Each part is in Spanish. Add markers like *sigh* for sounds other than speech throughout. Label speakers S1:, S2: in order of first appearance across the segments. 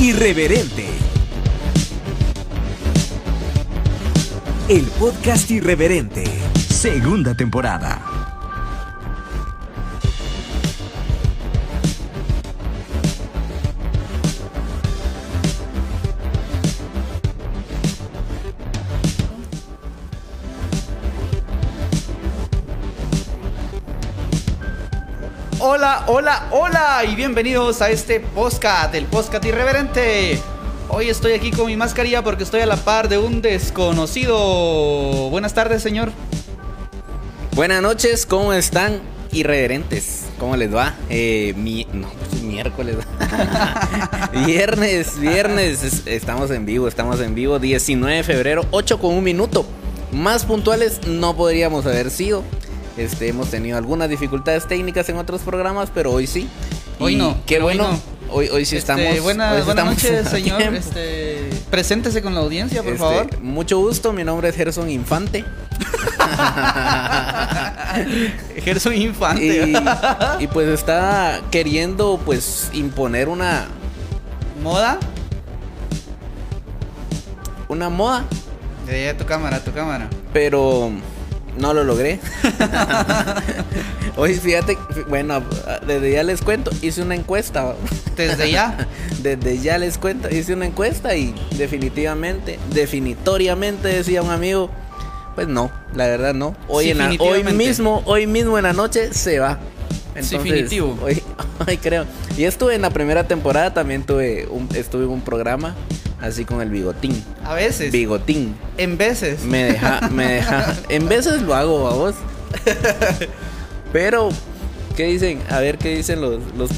S1: Irreverente. El podcast irreverente. Segunda temporada.
S2: Hola, hola, y bienvenidos a este podcast, el podcast irreverente. Hoy estoy aquí con mi mascarilla porque estoy a la par de un desconocido. Buenas tardes, señor.
S3: Buenas noches, ¿cómo están? Irreverentes, ¿cómo les va? Eh, mi, no, pues miércoles. *laughs* viernes, viernes, es- estamos en vivo, estamos en vivo. 19 de febrero, 8 con un minuto. Más puntuales no podríamos haber sido. Este, hemos tenido algunas dificultades técnicas en otros programas, pero hoy sí.
S2: Hoy
S3: Y
S2: no,
S3: Qué
S2: hoy
S3: bueno.
S2: no.
S3: Hoy, hoy sí
S2: Este,
S3: estamos.
S2: buena-
S3: hoy
S2: buenas
S3: estamos
S2: noches, *laughs* señor. Este, preséntese con la audiencia, por
S3: Este,
S2: favor.
S3: Mucho gusto, mi nombre es Gerson Infante. *laughs*
S2: Gerson Infante.
S3: y, y pues está queriendo pues imponer una,
S2: ¿Moda?
S3: una moda,
S2: Ya, tu cámara, tu cámara.
S3: pero no lo logré. *laughs* Hoy fíjate, bueno, desde ya les cuento, hice una encuesta.
S2: Desde ya. *laughs*
S3: Desde ya les cuento, hice una encuesta y definitivamente, definitoriamente decía un amigo, pues no, la verdad no. Hoy, en la- hoy mismo, hoy mismo en la noche se va.
S2: Definitivo.
S3: Hoy, *laughs* hoy creo. Y estuve en la primera temporada, también tuve un, estuve en un programa así con el bigotín.
S2: A veces.
S3: Bigotín.
S2: En veces.
S3: Me deja, me deja. *laughs* En veces lo hago a vos. Pero, ¿qué dicen? A ver qué dicen los, los.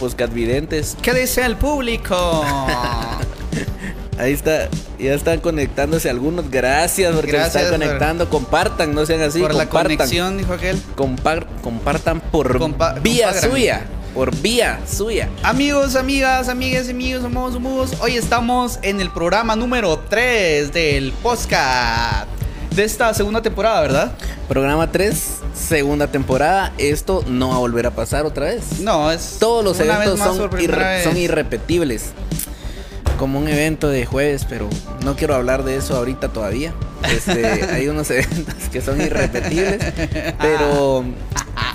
S2: ¿Qué dice el público? *laughs*
S3: Ahí está, ya están conectándose algunos. Gracias porque
S2: Gracias
S3: están
S2: por-
S3: conectando. Compartan, no sean así.
S2: por la
S3: compartan.
S2: conexión, dijo aquel.
S3: Compar- compartan por
S2: Compa-
S3: vía suya. Por vía suya.
S2: Amigos, amigas, amigas, amigos, somos humos. Hoy estamos en el programa número 3 del podcast de esta segunda temporada, ¿verdad?
S3: Programa 3, segunda temporada. Esto no va a volver a pasar otra vez.
S2: No, es
S3: Todos los eventos son, irre- irrepetibles. Como un evento de jueves, pero no quiero hablar de eso ahorita todavía. Este, *laughs* hay unos eventos que son irrepetibles, pero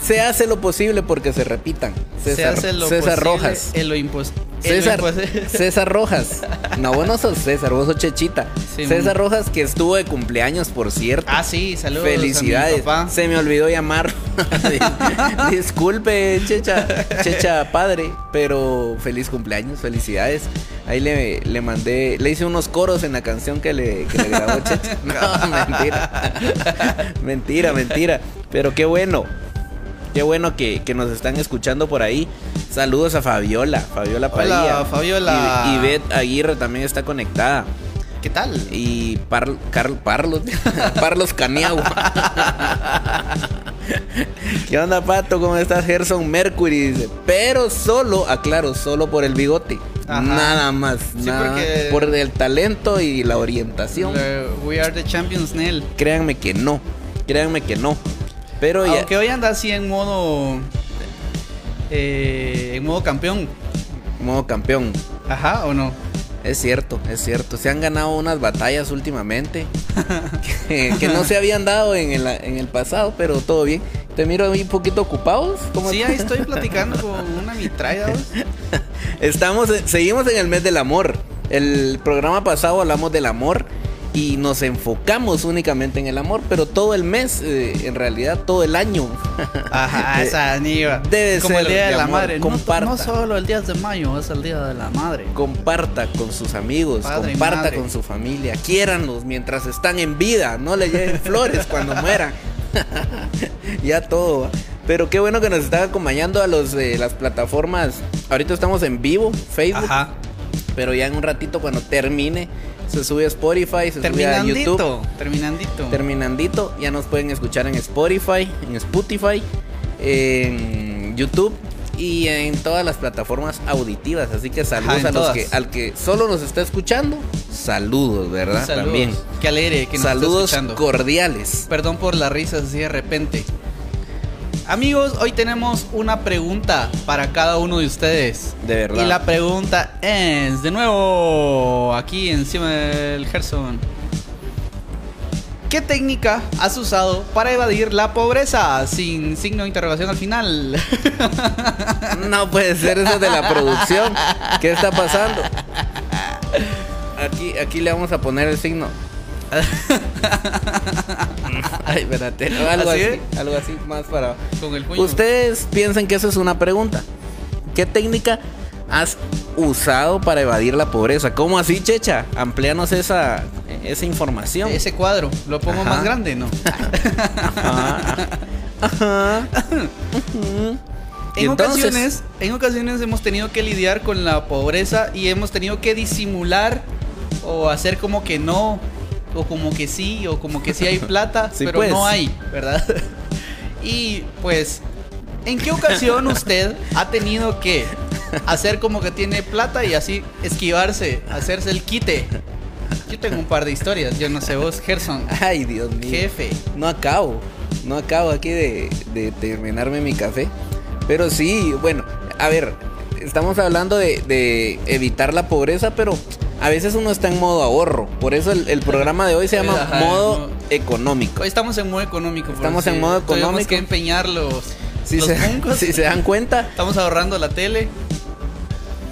S3: se hace lo posible porque se repitan.
S2: Se
S3: César,
S2: hace lo
S3: César
S2: posible
S3: Rojas.
S2: en lo impos- en lo
S3: César, *laughs* César Rojas. No, vos no sos César, vos sos Chechita.
S2: Sí,
S3: César
S2: mon.
S3: Rojas que estuvo de cumpleaños, por cierto.
S2: Ah, sí, saludos. a mi
S3: Felicidades.
S2: papá.
S3: Se me olvidó llamar. *laughs* Disculpe, Checha, Checha padre, pero feliz cumpleaños, felicidades. Ahí le, le mandé, le hice unos coros en la canción que le, que le grabó Checha. *laughs* No, mentira. mentira, mentira. Pero qué bueno. Qué bueno que, que nos están escuchando por ahí. Saludos a Fabiola, Fabiola Padilla.
S2: Hola, Fabiola.
S3: Y, y Beth Aguirre también está conectada.
S2: ¿Qué tal?
S3: Y Par, Carl, Parlos, *laughs* Parlos Caniagua. *laughs* ¿Qué onda, Pato? ¿Cómo estás? Gerson Mercury dice, pero solo, aclaro, solo por el bigote.
S2: Ajá.
S3: Nada más.
S2: Sí,
S3: nada,
S2: porque-
S3: Por el talento y la orientación.
S2: We are the champions, Nel.
S3: Créanme que no. Créanme que no. Pero ya.
S2: Aunque hoy anda así en modo. eh, en modo campeón.
S3: Modo campeón.
S2: Ajá, ¿o no?
S3: Es cierto, es cierto. Se han ganado unas batallas últimamente *laughs* que, que no se habían dado en el, en el pasado, pero todo bien. Te miro ahí un poquito ocupados. ¿Cómo
S2: Sí, ahí *laughs* estoy platicando con una mitralla.
S3: Estamos, seguimos en el mes del amor. El programa pasado hablamos del amor y nos enfocamos únicamente en el amor, pero todo el mes, eh, en realidad todo el año. *laughs*
S2: Ajá,
S3: Eh,
S2: esa niva.
S3: debe
S2: Como el
S3: ser
S2: día de
S3: de
S2: la
S3: amor,
S2: madre. No,
S3: comparta.
S2: no solo el 10 de mayo, es el día de la madre.
S3: Comparta con sus amigos,
S2: Padre
S3: comparta con su familia, quiéranlos mientras están en vida, no le lleven flores *laughs* cuando mueran. *laughs* ya todo. ¿va? Pero qué bueno que nos están acompañando a los de las plataformas. Ahorita estamos en vivo, Facebook.
S2: Ajá.
S3: Pero ya en un ratito cuando termine, se sube a Spotify, se sube a YouTube.
S2: Terminandito. Terminandito.
S3: Terminandito, ya nos pueden escuchar en Spotify, en Spotify, en YouTube y en todas las plataformas auditivas. Así que saludos
S2: Ajá,
S3: a los que al que solo nos está escuchando. Saludos, ¿verdad?
S2: Saludos.
S3: También.
S2: Qué alegre que nos
S3: Saludos
S2: está escuchando.
S3: cordiales.
S2: Perdón por las risas así de repente. Amigos, hoy tenemos una pregunta para cada uno de ustedes.
S3: De verdad.
S2: Y la pregunta es, de nuevo, aquí encima del Gerson. ¿Qué técnica has usado para evadir la pobreza? Sin signo de interrogación al final. *laughs*
S3: No puede ser eso de la producción. ¿Qué está pasando? Aquí, aquí le vamos a poner el signo. *laughs* Ay, espérate. Algo
S2: ¿Así?
S3: así, algo así más para.
S2: Con el puño.
S3: Ustedes piensan que eso es una pregunta. ¿Qué técnica has usado para evadir la pobreza? ¿Cómo así, Checha? Amplíanos esa, esa información.
S2: Ese cuadro, lo pongo
S3: Ajá.
S2: más grande, ¿no? *laughs*
S3: Ajá.
S2: En
S3: entonces-
S2: ocasiones, en ocasiones hemos tenido que lidiar con la pobreza y hemos tenido que disimular o hacer como que no, o como que sí, o como que sí hay *laughs* plata,
S3: Sí,
S2: pero
S3: pues.
S2: no hay, ¿verdad? *laughs* Y pues, ¿en qué ocasión *laughs* usted ha tenido que hacer como que tiene plata y así esquivarse, hacerse el quite? Yo tengo un par de historias, yo no sé vos, Gerson,
S3: Ay, Dios mío.
S2: jefe.
S3: No acabo. No acabo aquí de, de terminarme mi café. Pero sí, bueno, a ver, estamos hablando de, de evitar la pobreza, pero a veces uno está en modo ahorro. Por eso el, el programa de hoy se llama
S2: Ajá,
S3: modo
S2: no.
S3: económico.
S2: Hoy estamos en modo económico.
S3: Estamos en modo económico.
S2: que empeñar los,
S3: Si
S2: los
S3: se, *laughs* si se dan cuenta,
S2: Estamos ahorrando la tele.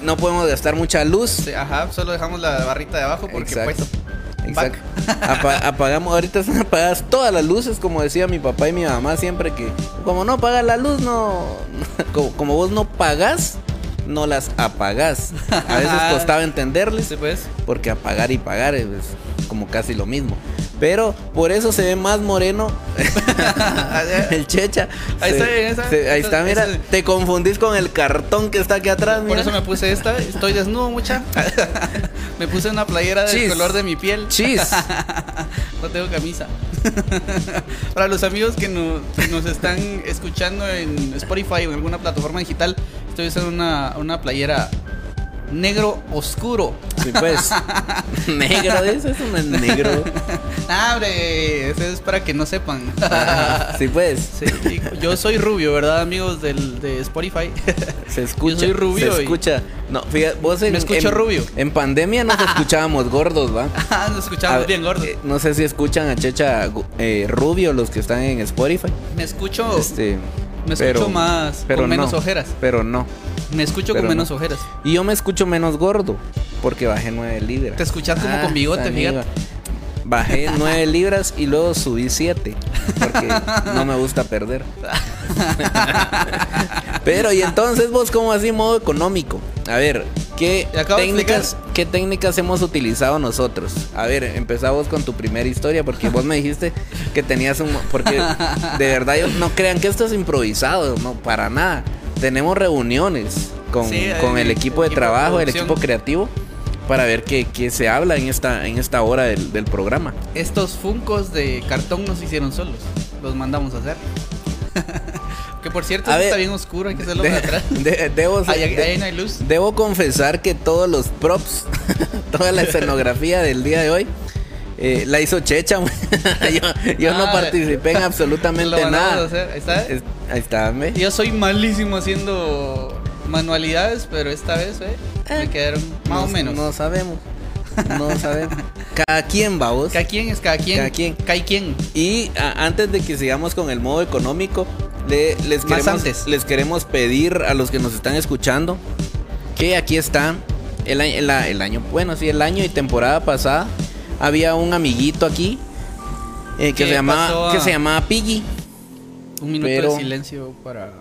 S3: no podemos gastar mucha luz.
S2: Ajá, solo dejamos la barrita de abajo porque
S3: Exacto.
S2: pues.
S3: Exacto. Apa- apagamos, ahorita están apagadas todas las luces, como decía mi papá y mi mamá siempre que como no pagas la luz, no, *laughs* como, como vos no pagas, no las apagás. A veces costaba entenderles,
S2: Sí, pues.
S3: porque apagar y pagar es como casi lo mismo. Pero por eso se ve más moreno *laughs* el checha.
S2: Ahí
S3: Se-
S2: está, ahí está.
S3: se- ahí está, mira,
S2: Ese-
S3: te confundís con el cartón que está aquí atrás.
S2: Por
S3: mira.
S2: eso me puse esta. Estoy desnudo, mucha. *laughs* me puse una playera del color de mi piel.
S3: Chis. *laughs*
S2: no tengo camisa. Para los amigos que nos, que nos están escuchando en Spotify o en alguna plataforma digital, estoy usando una, una playera negro oscuro.
S3: Sí, pues. *laughs* negro, eso es un negro.
S2: Ah, hombre, eso es para que no sepan. *laughs*
S3: Sí, pues.
S2: Sí, yo soy rubio, ¿verdad, amigos del, de Spotify?
S3: Se escucha.
S2: Yo soy rubio
S3: Se
S2: y-
S3: escucha. No, fíjate, vos en,
S2: Me escucho
S3: en-
S2: rubio.
S3: En pandemia nos *laughs* escuchábamos gordos, ¿va?
S2: Ah, Nos escuchamos
S3: A-
S2: bien gordos.
S3: eh, no sé si escuchan a Checha eh, Rubio los que están en Spotify.
S2: Me escucho,
S3: Este,
S2: me escucho más, con menos
S3: no,
S2: ojeras.
S3: Pero no.
S2: Me escucho
S3: pero
S2: con menos
S3: no.
S2: ojeras.
S3: Y yo me escucho menos gordo porque bajé 9 libras.
S2: Te escuchas como
S3: Ah,
S2: con bigote, fíjate.
S3: Bajé 9 libras y luego subí 7 porque no me gusta perder. *laughs* Pero y entonces vos como así modo económico. A ver, ¿qué técnicas, qué técnicas hemos utilizado nosotros? A ver, empezamos con tu primera historia porque vos me dijiste que tenías un porque de verdad yo- no crean que esto es improvisado, no para nada. Tenemos reuniones con,
S2: Sí,
S3: con
S2: el
S3: el equipo de
S2: equipo de
S3: trabajo, el equipo creativo para ver qué, qué se habla en esta en esta hora del, del programa.
S2: Estos funcos de cartón nos hicieron solos. Los mandamos a hacer. *laughs* que por cierto,
S3: A
S2: esto
S3: ver,
S2: está bien oscuro, hay que hacerlo
S3: De-
S2: para atrás. *laughs*
S3: de- debo,
S2: Ahí, ahí-
S3: de-
S2: ahí no hay luz.
S3: Debo confesar que todos los props, *laughs* toda la escenografía del día de hoy, eh, la hizo Checha. *laughs* yo yo no
S2: Ah,
S3: participé en *laughs* absolutamente nada.
S2: hacer, ahí está.
S3: Es- ahí está, ¿ve?
S2: Yo soy malísimo haciendo manualidades, pero esta vez, ¿eh? Me quedaron más
S3: No-
S2: o menos.
S3: No sabemos. *laughs* No sabemos. Cada quien, vamos.
S2: Cada quien es cada quien.
S3: Cada quien.
S2: Cada quien.
S3: Y a- antes de que sigamos con el modo económico, le- les,
S2: Más
S3: queremos,
S2: antes.
S3: les queremos pedir a los que nos están escuchando que aquí está el año, bueno, sí, el año y temporada pasada había un amiguito aquí eh, que,
S2: ¿Qué
S3: se llamaba,
S2: a-
S3: que se llamaba Piggy.
S2: Un minuto
S3: Pero-
S2: de silencio para.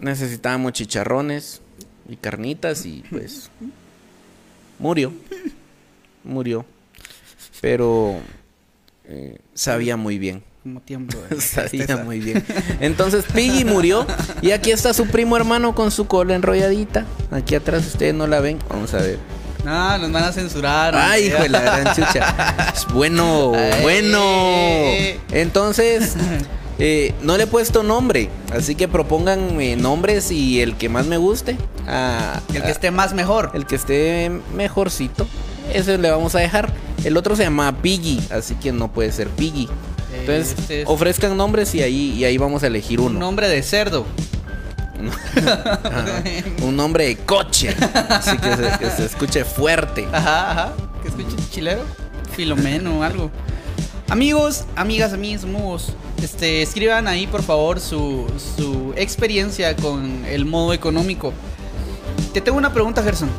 S3: Necesitábamos chicharrones y carnitas y pues murió. Murió. Pero eh, sabía muy bien.
S2: Como tiempo. *laughs*
S3: Sabía muy bien. Entonces Piggy murió y aquí está su primo hermano con su cola enrolladita. Aquí atrás ustedes no la ven. Vamos a ver. *laughs*
S2: No, nos van a censurar.
S3: Ay, hijo de la gran *laughs* chucha. Bueno,
S2: Ay.
S3: bueno. Entonces, *laughs* eh, no le he puesto nombre. Así que propongan nombres y el que más me guste. a-
S2: El que esté más mejor.
S3: el que esté mejorcito. Ese le vamos a dejar. El otro se llama Piggy. Así que no puede ser Piggy. Entonces,
S2: este es
S3: ofrezcan nombres y ahí, y ahí vamos a elegir
S2: un
S3: uno.
S2: nombre de cerdo. *laughs*
S3: Un nombre de coche. Así que se, que se escuche fuerte.
S2: Ajá, ajá. Que escuche chilero. Filomeno o algo. Amigos, amigas, amigos, amigos, este, escriban ahí por favor su, su experiencia con el modo económico. Te tengo una pregunta, Gerson.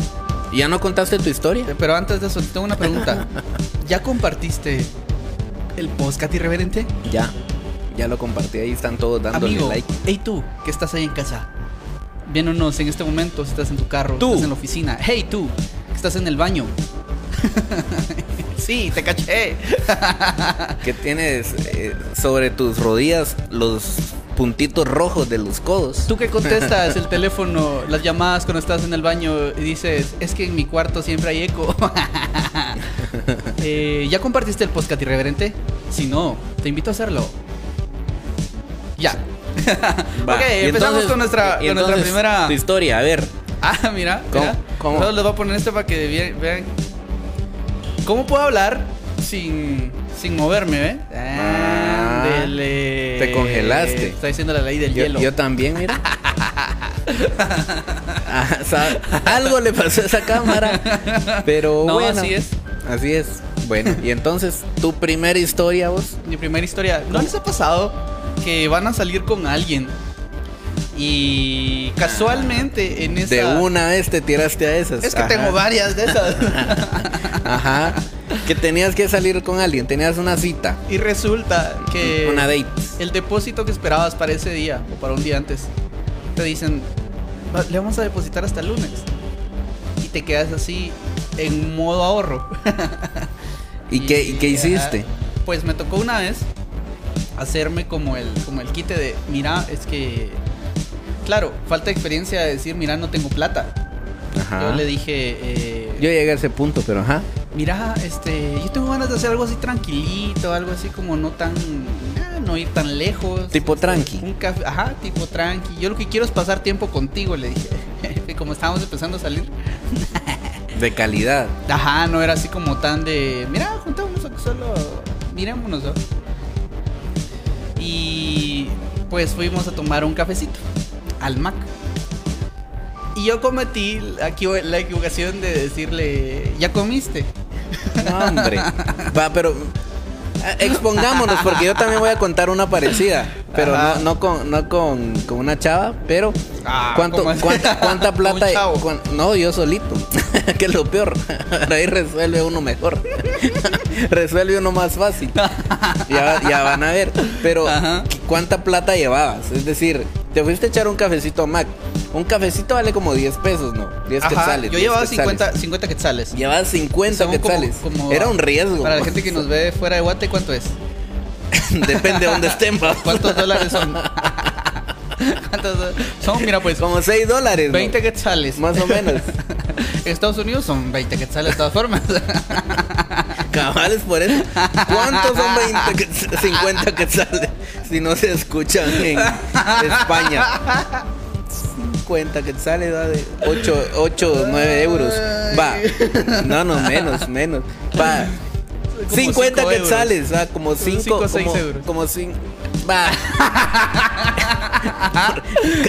S3: ¿Y ¿Ya no contaste tu historia?
S2: Pero antes de eso, te tengo una pregunta. *laughs* ¿Ya compartiste el podcast irreverente?
S3: Ya. Ya lo compartí. Ahí están todos dándole
S2: Amigo,
S3: like.
S2: hey tú, que estás ahí en casa. Viéndonos en este momento, si estás en tu carro,
S3: Tú.
S2: estás en la oficina. Hey tú, que estás en el baño. sí, te caché.
S3: Que tienes eh, sobre tus rodillas los puntitos rojos de los codos.
S2: Tú que contestas el teléfono, las llamadas cuando estás en el baño y dices, es que en mi cuarto siempre hay eco. *laughs* Eh, ¿Ya compartiste el podcast irreverente? Si no, te invito a hacerlo. Ya. *laughs* Ok, empezamos
S3: entonces-
S2: con nuestra, con nuestra primera.
S3: Tu historia, a ver.
S2: Ah, mira,
S3: ¿Cómo?
S2: mira.
S3: ¿Cómo?
S2: Solo les voy a poner esto para que vean. ¿Cómo puedo hablar sin, sin moverme, eh?
S3: Ah,
S2: Ándele.
S3: te congelaste.
S2: Está diciendo la ley del
S3: Yo,
S2: hielo.
S3: yo también, mira. *laughs* Ah, algo le pasó a esa cámara. Pero
S2: No,
S3: bueno.
S2: así es.
S3: Así es. Bueno, y entonces, tu primera historia, vos.
S2: Mi primera historia. ¿No les ha pasado que van a salir con alguien? Y casualmente en esa.
S3: De una vez te tiraste a esas.
S2: Es que
S3: Ajá.
S2: tengo varias de esas. *laughs*
S3: Ajá. Que tenías que salir con alguien, tenías una cita.
S2: y resulta que.
S3: Una date.
S2: El depósito que esperabas para ese día o para un día antes, te dicen, "Va- le vamos a depositar hasta el lunes. Y te quedas así en modo ahorro.
S3: ¿Y, qué, y qué *laughs* hiciste?
S2: Pues me tocó una vez hacerme como el, como el quite de, mira, es que, claro, falta experiencia de decir, mira, no tengo plata.
S3: Ajá.
S2: Yo le dije, eh,
S3: Yo llegué a ese punto, pero ajá.
S2: mira, este, yo tengo ganas de hacer algo así tranquilito, algo así como no tan, ah, no ir tan lejos.
S3: Tipo
S2: Este,
S3: tranqui.
S2: Un café, ajá, tipo tranqui. Yo lo que quiero es pasar tiempo contigo, le dije. *laughs* Como estábamos empezando a salir. *laughs*
S3: De calidad.
S2: Ajá, no era así como tan de, mira, juntémonos a que solo, mirémonos, ¿no? Y pues fuimos a tomar un cafecito al Mac. Y yo cometí equivo- la equivocación de decirle, ¿ya comiste?
S3: No, hombre. Va, pero expongámonos porque yo también voy a contar una parecida, pero no, no con no con, con una chava, pero
S2: Ah,
S3: ¿cuánto, cuánta, *laughs* plata? no, yo solito, *laughs* que es lo peor. *laughs* Ahí resuelve uno mejor, resuelve uno más fácil. Ya, ya van a ver, pero
S2: Ajá.
S3: ¿cuánta plata llevabas? Es decir, te fuiste a echar un cafecito a Mac. Un cafecito vale como 10 pesos, ¿no? 10
S2: Ajá,
S3: quetzales.
S2: yo
S3: 10
S2: llevaba
S3: quetzales.
S2: 50, 50 quetzales.
S3: Llevabas 50
S2: Son como-
S3: quetzales.
S2: como-
S3: Era un riesgo.
S2: Para la gente que nos ve fuera de Guate, ¿cuánto es? *laughs*
S3: Depende de dónde estén, pa.
S2: ¿Cuántos dólares son? *laughs* ¿Cuántos do- son? Mira, pues
S3: Como 6 dólares. ¿no?
S2: 20 quetzales.
S3: Más o menos.
S2: En *laughs* Estados Unidos son 20 quetzales de todas formas.
S3: Cabales por eso. ¿Cuántos son 20 quetz- 50 quetzales? Si no se escuchan en España. 50 quetzales va de 8, 8 9 euros. Va. No, no, menos, menos. Va.
S2: Como
S3: 50
S2: cinco
S3: quetzales, va, como 5
S2: cinco o seis
S3: como,
S2: euros.
S3: como 5. Va. *laughs*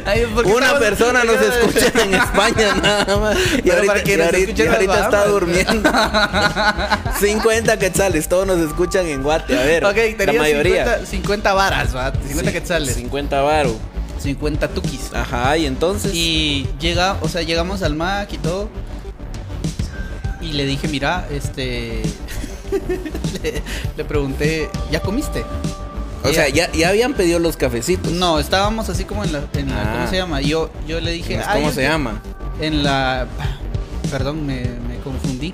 S2: Ay, ¿por qué
S3: Una persona nos escucha en *laughs* España nada más. Y ahorita,
S2: para que
S3: y ahorita- y ahorita está durmiendo. *laughs* 50 quetzales, todos nos escuchan en Guate. A ver,
S2: Ok,
S3: la mayoría.
S2: 50, 50 varas, ¿va? 50
S3: Sí,
S2: quetzales.
S3: 50 varo.
S2: 50 tukis.
S3: Ajá, y entonces.
S2: Y llega, o sea, llegamos al Mac y todo. Y le dije, mira, este. *laughs* le, le pregunté, ¿ya comiste?
S3: o sea, ya, ya habían pedido los cafecitos.
S2: No, estábamos así como en la. en la-
S3: Ah.
S2: ¿Cómo se llama? Yo, yo le dije.
S3: Pues,
S2: "Ah,
S3: ¿Cómo se llama?
S2: En la. Perdón, me, me confundí.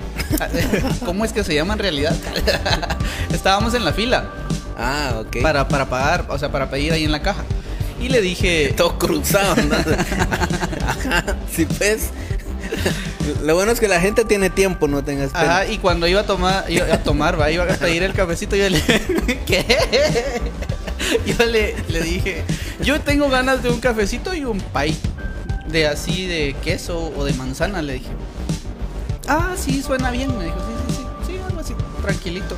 S2: *laughs* ¿Cómo es que se llama en realidad? *laughs* estábamos en la fila
S3: Ah, ok.
S2: para, para pagar, o sea, para pedir ahí en la caja. Y le dije.
S3: Todo cruzado, ¿no? Ajá, *laughs* sí, pues. Lo bueno es que la gente tiene tiempo, no tengas pena.
S2: Ajá, y cuando iba a tomar, iba a tomar, va, iba a pedir el cafecito, yo le *laughs* ¿Qué? Yo le, le dije, yo tengo ganas de un cafecito y un pay. De así de queso o de manzana, le dije. Ah, sí, suena bien, me dijo, sí, sí, sí, sí, algo así, tranquilito.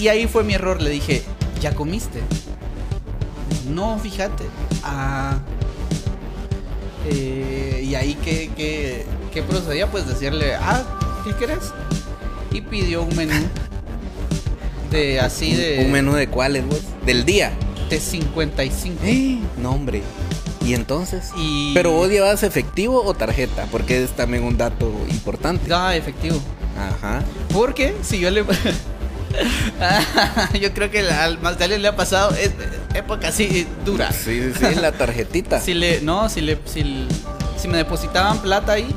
S2: Y ahí fue mi error, le dije, ¿ya comiste? No, fíjate. Ah. Eh, y ahí que, que, que procedía, pues decirle, ah, ¿qué querés? Y pidió un menú *laughs* de así de.
S3: ¿Un menú de cuáles, vos? Del día.
S2: de 55.
S3: No, hombre. ¿Y entonces?
S2: Y.
S3: ¿Pero vos llevas efectivo o tarjeta? Porque es también un dato importante.
S2: Ah, efectivo.
S3: Ajá.
S2: Porque si yo le. *laughs* yo creo que al más de alguien le ha pasado es época así dura.
S3: Sí, sí, sí, la tarjetita.
S2: Si le, no, si le, si, si me depositaban plata ahí,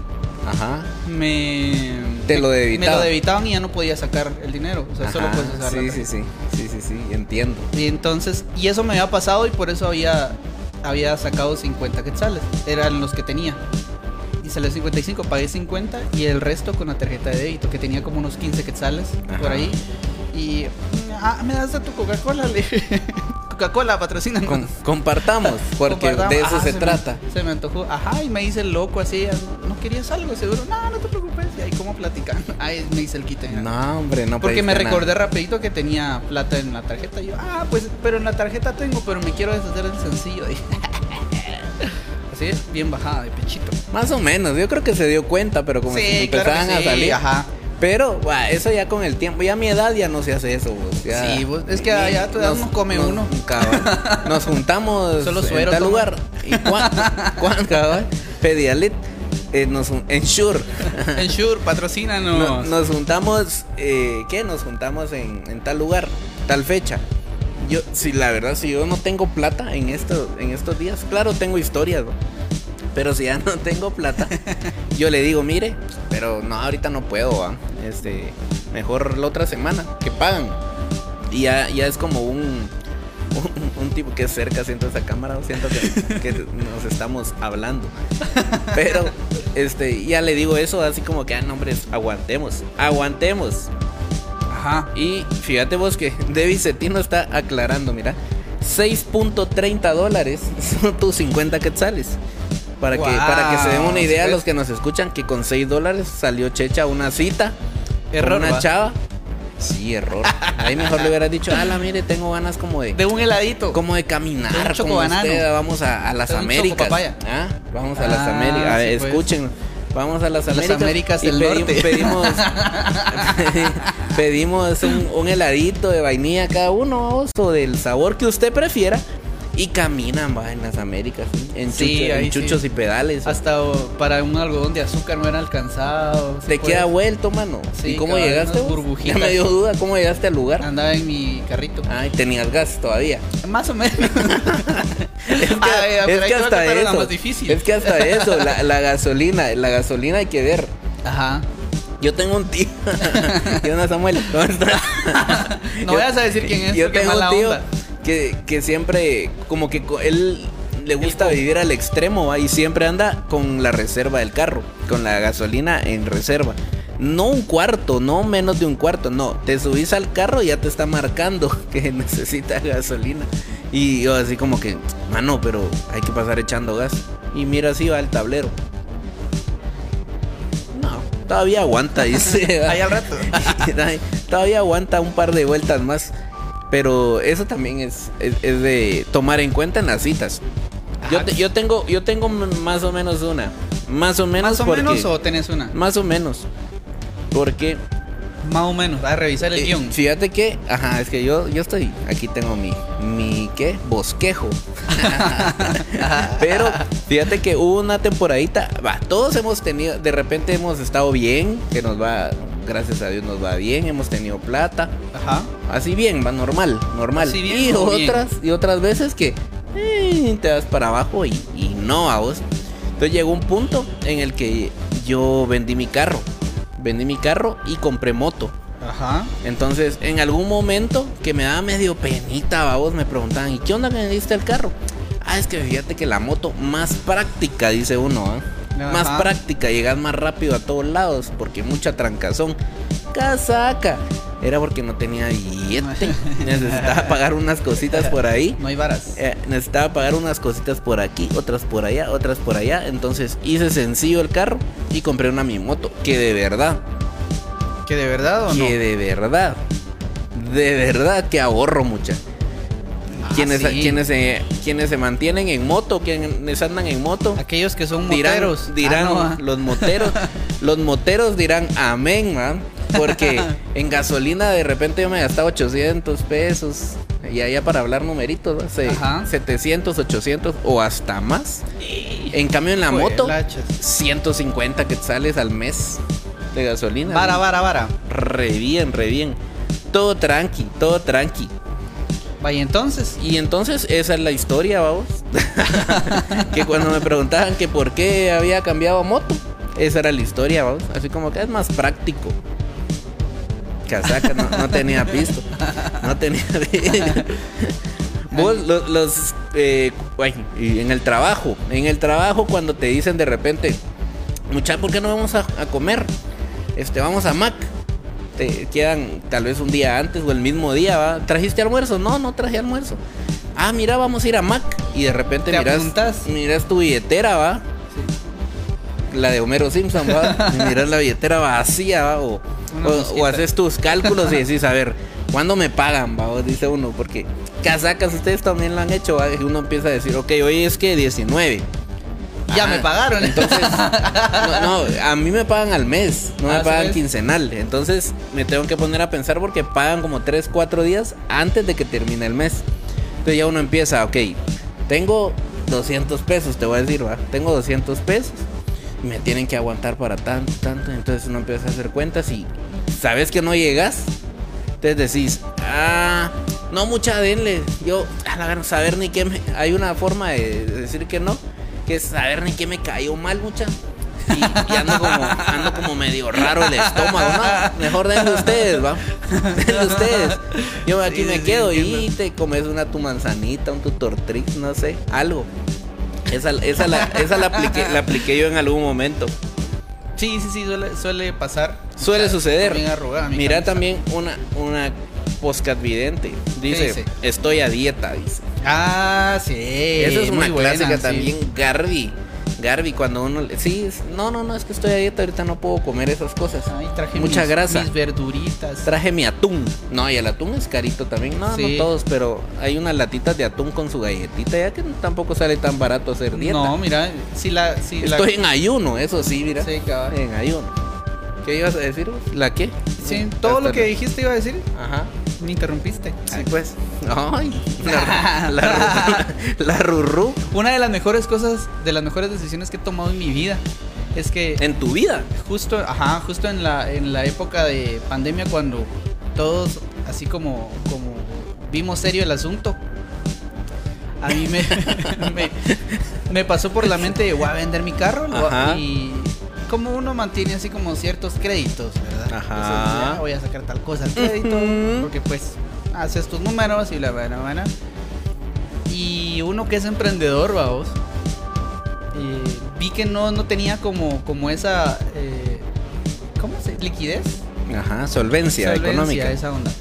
S3: Ajá.
S2: me
S3: Te lo debitaban.
S2: Me lo debitaban y ya no podía sacar el dinero, o sea, solo puedes usar la
S3: sí, sí, sí, sí, sí, sí, entiendo.
S2: Y entonces, y eso me había pasado y por eso había había sacado 50 quetzales, eran los que tenía. Y salió 55, pagué 50 y el resto con la tarjeta de débito, que tenía como unos 15 quetzales por
S3: Ajá.
S2: ahí. Y, ah, me das de tu Coca-Cola, le *laughs* Coca-Cola, patrocina.
S3: Com- compartamos, *laughs* porque de eso se, trata.
S2: se me antojó. Ajá, y me hice el loco así. ¿No querías algo? Seguro. No, no te preocupes. Y ahí como platicando. *laughs* Ahí me hice el quite.
S3: No, hombre, no
S2: Porque me recordé rapidito que tenía plata en la tarjeta. Y yo, ah, pues, pero en la tarjeta tengo, pero me quiero deshacer el sencillo. Dije. Así, bien bajada de pechito.
S3: Más o menos, yo creo que se dio cuenta, pero como
S2: Sí, claro
S3: empezaban
S2: que
S3: a salir.
S2: ajá.
S3: Pero, eso ya con el tiempo, ya a mi edad ya no se hace eso, vos, ya-
S2: Sí, vos- es que ya a tu edad no come
S3: nos-
S2: uno.
S3: cabal. Nos juntamos *laughs*
S2: Solo
S3: en tal lugar. ¿Y cuánto? *laughs* ¿Cuánto, cabal? *laughs* Pedialit. Eh, nos, jun- en Shure.
S2: Ensure, patrocínanos.
S3: No- nos juntamos, eh, ¿qué? Nos juntamos en, en tal lugar, tal fecha. Yo, si la verdad, si yo no tengo plata en, esto, en estos días, claro, tengo historias, ¿no? Pero si ya no tengo plata, yo le digo, mire, pero no, ahorita no puedo, ¿va? Este, mejor la otra semana, que pagan. Y ya, ya es como un, un, un tipo que es cerca, siento esa cámara, siento que, que nos estamos hablando. Pero, este, ya le digo eso, así como que, ah, no, hombre, aguantemos, aguantemos.
S2: Ajá.
S3: Y fíjate vos que Debbie Cetino está aclarando, mira. 6.30 dólares son tus 50 quetzales. Para que, para que se den una idea
S2: Wow,
S3: los que nos escuchan que con 6 dólares salió Checha a una cita.
S2: Error,
S3: Una
S2: ¿va?
S3: chava. Sí, error. Ahí mejor le hubieras dicho, ala, mire, tengo ganas como de,
S2: De un heladito.
S3: como de
S2: De un
S3: caminar. Como
S2: chocobanano.
S3: usted, vamos a, a las
S2: un
S3: Américas. Ah, Vamos a las
S2: Ah,
S3: Américas. A ver,
S2: sí, pues.
S3: escuchen. Vamos a las
S2: Las
S3: Américas.
S2: Américas
S3: y
S2: del
S3: pedi-
S2: norte.
S3: Pedimos, *laughs* *laughs* pedimos un, un heladito de vainilla cada uno, o del sabor que usted prefiera. Y caminan, va, en las Américas, en,
S2: Sí,
S3: chucho- en chuchos
S2: sí.
S3: y pedales.
S2: Hasta oh, para un algodón de azúcar no era alcanzado. se
S3: Te
S2: puede-
S3: queda vuelto, mano.
S2: Sí,
S3: ¿Y cómo llegaste? Ya me dio duda cómo llegaste al lugar.
S2: Andaba en mi carrito.
S3: Ay, tenías gas todavía.
S2: Más o menos. *laughs*
S3: Es que,
S2: Ay,
S3: es hasta
S2: que
S3: eso.
S2: más difícil.
S3: Es que hasta eso, la, la gasolina, la gasolina hay que ver.
S2: Ajá.
S3: Yo tengo un tío. ¿Qué onda, Samuel? ¿Cómo estás?
S2: No
S3: Yo- *laughs*
S2: vayas a decir quién es,
S3: Yo tengo
S2: mala
S3: un tío
S2: onda.
S3: Que, que siempre, como que él le gusta vivir al extremo ¿va? y siempre anda con la reserva del carro, con la gasolina en reserva. No un cuarto, no menos de un cuarto, no. Te subís al carro y ya te está marcando *laughs* que necesita gasolina. Y yo así como que, mano, pero hay que pasar echando gas. Y mira así va el tablero. No, todavía aguanta, dice. *laughs*
S2: Ahí al rato. *laughs*
S3: Todavía aguanta un par de vueltas más. Pero eso también es, es, es de tomar en cuenta en las citas. Yo, te- yo tengo yo tengo más o menos una. Más o menos
S2: ¿Más o
S3: porque-
S2: menos o tenés una?
S3: Más o menos. Porque
S2: Más o menos. A revisar el
S3: eh,
S2: guion.
S3: fíjate que, ajá, es que yo, yo estoy, aquí tengo mi, mi, ¿qué? Bosquejo. *laughs* Pero fíjate que hubo una temporadita, va, todos hemos tenido, de repente hemos estado bien, que nos va, gracias a Dios nos va bien, hemos tenido plata,
S2: Ajá.
S3: así bien, va normal, normal.
S2: Así bien
S3: y
S2: bien.
S3: otras, y otras veces que eh, te vas para abajo y, y no a vos. Entonces llegó un punto en el que yo vendí mi carro, vendí mi carro y compré moto.
S2: Ajá.
S3: Entonces, en algún momento que me daba medio penita, babos, me preguntaban, ¿y qué onda que vendiste el carro? Ah, es que fíjate que la moto más práctica, dice uno, ¿ah?
S2: Ajá.
S3: Más práctica, llegas más rápido a todos lados, porque mucha trancazón. Casaca. Era porque no tenía billete. *laughs* Necesitaba pagar unas cositas por ahí.
S2: No hay varas.
S3: Eh, necesitaba pagar unas cositas por aquí, otras por allá, otras por allá. Entonces hice sencillo el carro y compré una mi moto, que de verdad
S2: ¿Que de verdad o no?
S3: que de verdad, de verdad que ahorro mucha. Quienes,
S2: sí.
S3: quienes, se, quienes se mantienen en moto, quienes andan en moto.
S2: Aquellos que son
S3: dirán,
S2: moteros.
S3: dirán
S2: Ah, no, ah.
S3: los moteros, los moteros dirán amén, man, porque *laughs* en gasolina de repente yo me gastaba 800 pesos y allá para hablar numeritos, ¿va? Se-
S2: Ajá.
S3: 700, 800 o hasta más. En cambio en la moto
S2: Juelachas.
S3: 150 que sales al mes de gasolina.
S2: Vara, vara, vara.
S3: Re bien, re bien. Todo tranqui, todo tranqui.
S2: Vaya, entonces.
S3: Y entonces esa es la historia, vamos. *laughs* que cuando me preguntaban que por qué había cambiado moto, esa era la historia, vamos. Así como que es más práctico. Casaca no, no tenía pisto. No tenía *laughs* Vos, los, los, eh, en el trabajo, en el trabajo cuando te dicen de repente, mucha, ¿por qué no vamos a, a comer? Este, vamos a Mac. Te quedan tal vez un día antes o el mismo día, ¿va? ¿Trajiste almuerzo? No, no traje almuerzo. Ah, mira, vamos a ir a Mac. Y de repente
S2: Te
S3: miras,
S2: apuntas.
S3: miras tu billetera, ¿va? La de Homero Simpson, ¿va? *laughs* Y miras la billetera vacía, ¿va? O, haces tus cálculos y decís, a ver, ¿cuándo me pagan, va? O Dice uno, porque casacas ustedes también lo han hecho, ¿va? Y uno empieza a decir, ok, hoy es que 19.
S2: Ya
S3: Ah,
S2: me pagaron.
S3: Entonces, no, no, a mí me pagan al mes, no
S2: Ah,
S3: me pagan
S2: ¿sabes?
S3: quincenal. Entonces me tengo que poner a pensar porque pagan como 3, 4 días antes de que termine el mes. Entonces ya uno empieza, ok, tengo 200 pesos, te voy a decir, va, tengo 200 pesos. Me tienen que aguantar para tanto, tanto. Entonces uno empieza a hacer cuentas y sabes que no llegas. Entonces decís, ah, no mucha denle. Yo, a la saber ni qué me. Hay una forma de decir que no, que es saber ni qué me cayó mal, mucha. Y, y ando, como, ando como medio raro el estómago, ¿no? Mejor denle ustedes, va. Denle ustedes. Yo aquí
S2: Sí,
S3: me
S2: sí,
S3: quedo y te comes una tu manzanita, un tu tortrix, no sé, algo. Esa, esa, la, esa la, apliqué, la apliqué yo en algún momento.
S2: Sí, sí, sí, suele, suele pasar.
S3: Suele suceder.
S2: arrugada mi
S3: Mira también una, una postcat vidente. Dice,
S2: dice?
S3: estoy a dieta, dice.
S2: Ah, sí.
S3: Esa es
S2: muy
S3: una
S2: buena,
S3: clásica
S2: sí.
S3: también, Garby. Garby, cuando uno... le- Sí, es- no, no, no, es que estoy a dieta, ahorita no puedo comer esas cosas.
S2: Ay, traje
S3: Mucha
S2: mis-
S3: grasa.
S2: Mis verduritas.
S3: Traje mi atún. No, y el atún es carito también. No,
S2: Sí.
S3: no todos, pero hay unas latitas de atún con su galletita, ya que tampoco sale tan barato hacer dieta.
S2: No, mira, si la. Si la-
S3: Estoy en ayuno, eso sí, mira.
S2: Sí, cabal.
S3: En ayuno. ¿Qué ibas a decir? ¿La qué?
S2: Sí, todo lo que dijiste iba a decir,
S3: Ajá.
S2: Me interrumpiste.
S3: Sí, pues. Ay, la, *laughs* la, la rurru
S2: Una de las mejores cosas, de las mejores decisiones que he tomado en mi vida es que
S3: en tu vida.
S2: justo, ajá, justo en la, en la época de pandemia cuando todos así como, como vimos serio el asunto, a mí me, *laughs* me, me pasó por la mente, voy a vender mi carro lo y como uno mantiene así como ciertos créditos, ¿verdad?
S3: Ajá.
S2: Entonces, ya voy a sacar tal cosa al crédito,
S3: Ujú.
S2: porque pues haces tus números y la buena, buena. Y uno que es emprendedor, vamos, eh, vi que no, no tenía como, como esa, eh, ¿cómo se? Liquidez.
S3: Ajá, solvencia,
S2: Solvencia,
S3: económica.
S2: esa onda.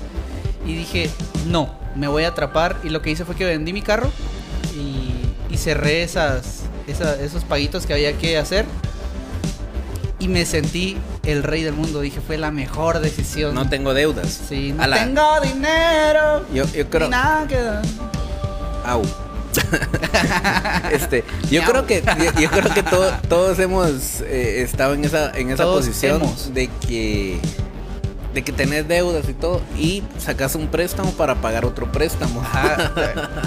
S2: Y dije, no, me voy a atrapar. Y lo que hice fue que vendí mi carro y, y cerré esas, esa- esos paguitos que había que hacer. Y me sentí el rey del mundo. Dije, fue la mejor decisión.
S3: No tengo deudas.
S2: Sí, no
S3: la-
S2: tengo dinero.
S3: Yo, yo creo.
S2: Ni nada que.
S3: Au. *laughs* este, yo
S2: Miau.
S3: creo que yo, yo creo que todo- todos hemos eh, estado en esa en esa
S2: Todos
S3: posición
S2: hemos.
S3: de que de que tenés deudas y todo y sacas un préstamo para pagar otro préstamo.
S2: Ajá.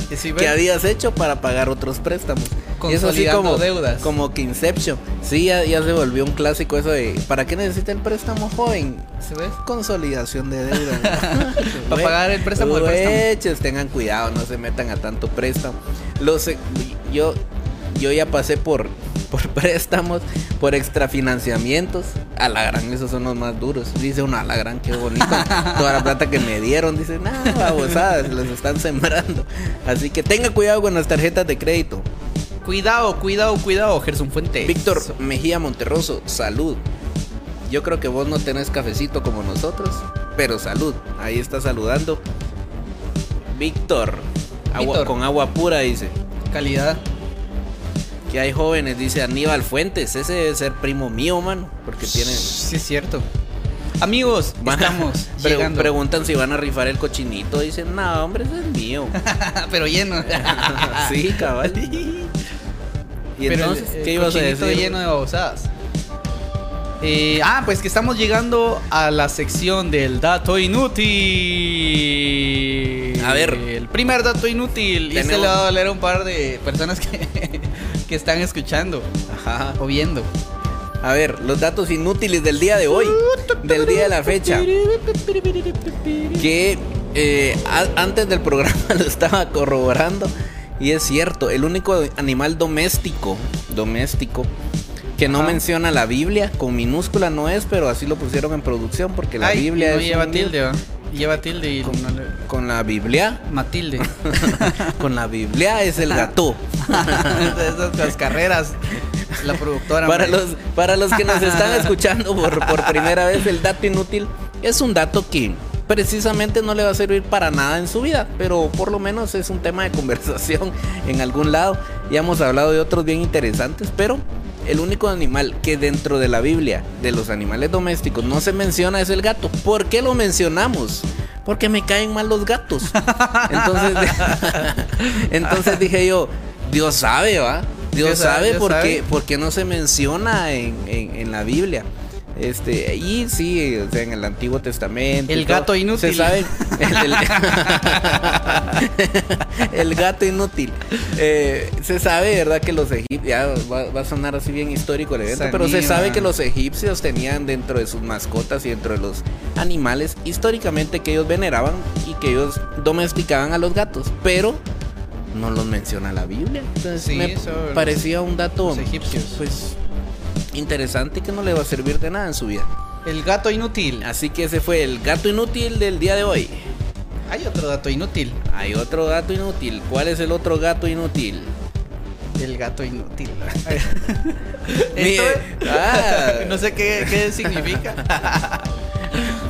S2: *laughs*
S3: Que habías hecho para pagar otros préstamos. Y eso
S2: Consolidando
S3: como
S2: deudas.
S3: como que Inception. Sí, ya, ya se volvió un clásico eso de ¿para qué necesita el préstamo joven?
S2: ¿se ves?
S3: Consolidación de *laughs* deuda.
S2: Para pagar el préstamo del préstamo.
S3: Tengan cuidado, no se metan a tanto préstamo. Los, yo, yo ya pasé por, *laughs* por préstamos, por extrafinanciamientos. A la gran, esos son los más duros. Dice uno, a la gran, qué bonito. *laughs* Toda la plata que me dieron, dice, nada, babosadas, los están sembrando. Así que tenga cuidado con las tarjetas de crédito.
S2: Cuidado, cuidado, cuidado, Gerson Fuentes.
S3: Víctor Mejía Monterroso, salud. Yo creo que vos no tenés cafecito como nosotros, pero salud. Ahí está saludando. Víctor, agua, con agua pura, dice.
S2: Calidad.
S3: Que hay jóvenes, dice Aníbal Fuentes. Ese debe ser primo mío, mano. Porque tiene.
S2: Sí, es cierto. Amigos, *laughs*
S3: Van-
S2: estamos *laughs*
S3: pre-
S2: llegando.
S3: preguntan si van a rifar el cochinito. Dicen, no, hombre, ese es mío. *laughs*
S2: Pero lleno.
S3: sí, cabal. Y
S2: Pero
S3: entonces,
S2: el- el
S3: ¿qué ibas a decir?
S2: lleno de babosadas. Eh, ah, pues que estamos llegando a la sección del dato inútil.
S3: A ver.
S2: El primer dato inútil. Y este le va a doler a un par de personas que, *laughs* que están escuchando
S3: Ajá.
S2: o viendo.
S3: A ver, los datos inútiles del día de hoy, del día de la fecha. Que eh, a- antes del programa *laughs* lo estaba corroborando. Y es cierto, el único animal doméstico, doméstico, que no
S2: Ajá.
S3: menciona la Biblia, con minúscula no es, pero así lo pusieron en producción, porque la
S2: Ay,
S3: Biblia
S2: no
S3: es
S2: lleva
S3: un-
S2: tilde, ¿va? Lleva tilde y
S3: Con-
S2: no le-
S3: Con la Biblia,
S2: Matilde. *laughs*
S3: con la Biblia es el gato. *laughs*
S2: Esas las carreras. La productora.
S3: Para
S2: hombre.
S3: los, para los que nos están escuchando por, por primera vez, el dato inútil es un dato que precisamente no le va a servir para nada en su vida, pero por lo menos es un tema de *laughs* conversación en algún lado. Ya hemos hablado de otros bien interesantes, pero el único animal que dentro de la Biblia, de los animales domésticos, no se menciona es el gato. ¿Por qué lo mencionamos? Porque me caen mal los gatos. *laughs* Entonces, *laughs* entonces dije yo, Dios sabe, ¿va? Dios,
S2: Dios sabe,
S3: sabe,
S2: Dios
S3: por,
S2: sabe.
S3: Qué, por qué no se menciona en, en- en la Biblia. Este, y sí, o sea, en el Antiguo Testamento.
S2: El
S3: todo,
S2: gato inútil.
S3: Se sabe. El, el- *laughs* el gato inútil. Eh, se sabe, ¿verdad? Que los egipcios. Ya va, va a sonar así bien histórico el evento. Pero se sabe que los egipcios tenían dentro de sus mascotas y dentro de los animales históricamente que ellos veneraban y que ellos domesticaban a los gatos. Pero no los menciona la Biblia. Entonces
S2: Sí,
S3: me parecía un dato
S2: los egipcios.
S3: pues interesante que no le va a servir de nada en su vida.
S2: El gato inútil.
S3: Así que ese fue el gato inútil del día de hoy.
S2: Hay otro dato inútil.
S3: Hay otro gato inútil. ¿Cuál es el otro gato inútil?
S2: El gato inútil. *laughs* *laughs* Esto-
S3: ah. *laughs*
S2: no sé qué, qué significa.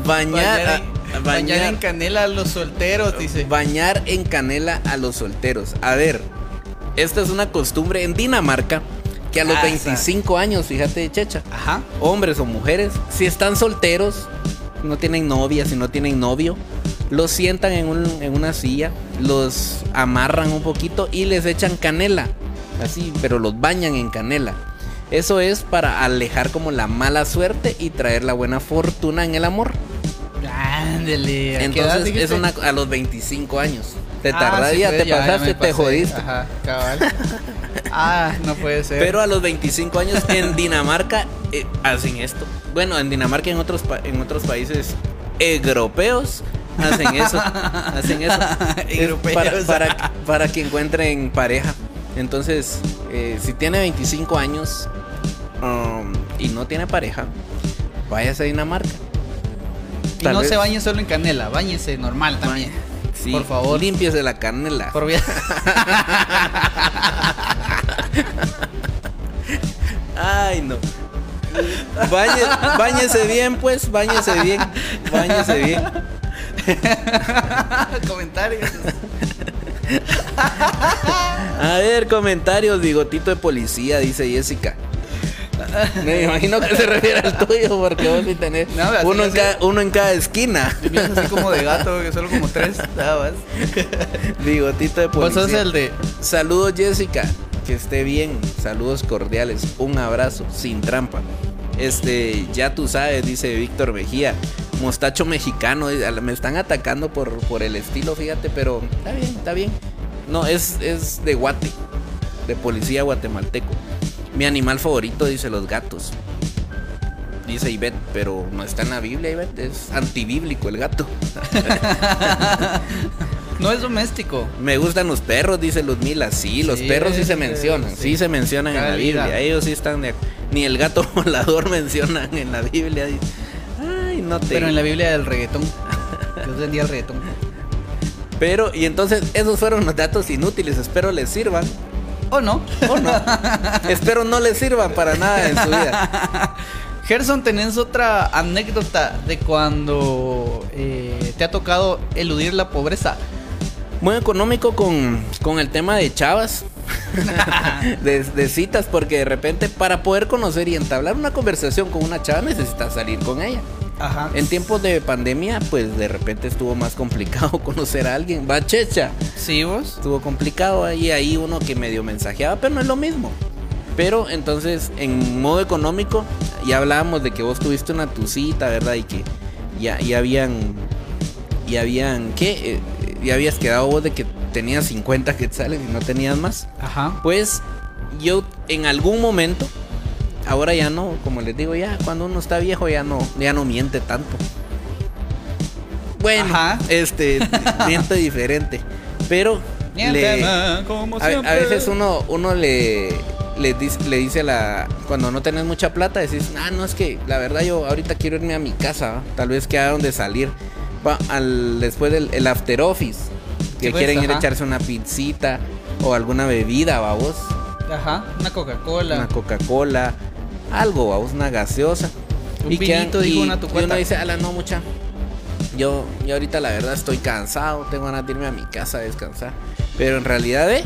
S3: Bañar,
S2: bañar en canela a los solteros, dice.
S3: bañar en canela a los solteros. A ver, esta es una costumbre en Dinamarca que a los
S2: Ah,
S3: 25 años, fíjate, Checha,
S2: Ajá.
S3: hombres o mujeres, si están solteros, no tienen novia, si no tienen novio, los sientan en, un- en una silla, los amarran un poquito y les echan canela, así, pero los bañan en canela. Eso es para alejar como la mala suerte y traer la buena fortuna en el amor.
S2: Ándale. ¿a qué edad
S3: Entonces es una a los 25 años. Te
S2: Ah,
S3: tardaría,
S2: sí,
S3: te
S2: pues, ya
S3: pasaste, te jodiste.
S2: Ajá, cabal. *laughs* Ah, no puede ser.
S3: Pero a los 25 años en *laughs* Dinamarca eh, hacen esto. Bueno, en Dinamarca y en otros pa- en otros países europeos hacen eso. *laughs* hacen eso. Es
S2: Europeos.
S3: para, para, para que encuentren pareja. Entonces, eh, si tiene 25 años um, y no tiene pareja, váyase a Dinamarca.
S2: y
S3: tal
S2: no
S3: vez-
S2: se bañe solo en canela, bañese normal también.
S3: Sí,
S2: Por favor.
S3: Límpiese la canela.
S2: Por bien. *laughs*
S3: Ay, no. Bañe- Báñese bien, pues, báñese bien. Báñese bien. *laughs*
S2: Comentarios.
S3: A ver, comentarios, bigotito de policía, dice Jessica. Me imagino que se refiere al tuyo, porque vos sí tenés
S2: No,
S3: uno, en cada, uno en cada esquina.
S2: Vienes así como de gato, que solo como tres. Nada más.
S3: Bigotito de
S2: Vos
S3: policía.
S2: sos el de.
S3: Saludos, Jessica. Que esté bien. Saludos cordiales. Un abrazo, sin trampa. Este, ya tú sabes, dice Víctor Mejía. Mostacho mexicano. Me están atacando por, por el estilo, fíjate, pero está bien, está bien. No, es, es de Guate. De policía guatemalteco. Mi animal favorito, dice los gatos. Dice Ivette, pero no está en la Biblia, Ivette. Es antibíblico el gato. *laughs* *laughs*
S2: No es doméstico.
S3: Me gustan los perros, dice Luzmila. Sí, los
S2: Sí,
S3: perros sí se mencionan. Sí,
S2: sí.
S3: se mencionan en la. Biblia. Ellos sí están de Ni el gato *laughs* volador mencionan en la Biblia. Ay, no te.
S2: Pero en la Biblia del reggaetón. Yo vendía el reggaetón.
S3: Pero, y entonces, esos fueron los datos inútiles. Espero les sirvan.
S2: ¿O no?
S3: ¿O no? Espero no les sirvan para nada en su vida. *laughs*
S2: Gerson, ¿tenés otra anécdota de cuando eh, te ha tocado eludir la pobreza?
S3: Muy económico con, con el tema de chavas. *laughs* de, de citas, porque de repente para poder conocer y entablar una conversación con una chava necesitas salir con ella.
S2: Ajá.
S3: En tiempos de pandemia, pues de repente estuvo más complicado *laughs* conocer a alguien. Va, checha.
S2: Sí, vos.
S3: Estuvo complicado ahí, ahí uno que medio mensajeaba, pero no es lo mismo. Pero entonces, en modo económico, ya hablábamos de que vos tuviste una tucita, ¿verdad? Y que ya, ya habían. Ya habían. ¿Qué? Ya habías quedado vos de que tenías 50 quetzales y no tenías más.
S2: Ajá.
S3: Pues yo en algún momento, ahora ya no, como les digo, ya cuando uno está viejo ya no, ya no miente tanto. Bueno,
S2: Ajá.
S3: este, *laughs* miente diferente. Pero le- a, veces uno, uno le, le, dice, le dice la. Cuando no tenés mucha plata, decís, ah, no, es que la verdad yo ahorita quiero irme a mi casa, ¿va? tal vez quedaron de salir. Al, después del el after office, que
S2: Sí, pues,
S3: quieren ir a echarse una pizzita o alguna bebida, vamos.
S2: Ajá. Una Coca-Cola.
S3: Una Coca-Cola, algo, vamos, una gaseosa.
S2: Un vinito, dijo una tu
S3: y uno dice, ala, no, mucha. Yo, yo ahorita la verdad estoy cansado, tengo ganas de irme a mi casa a descansar. Pero en realidad, ¿eh?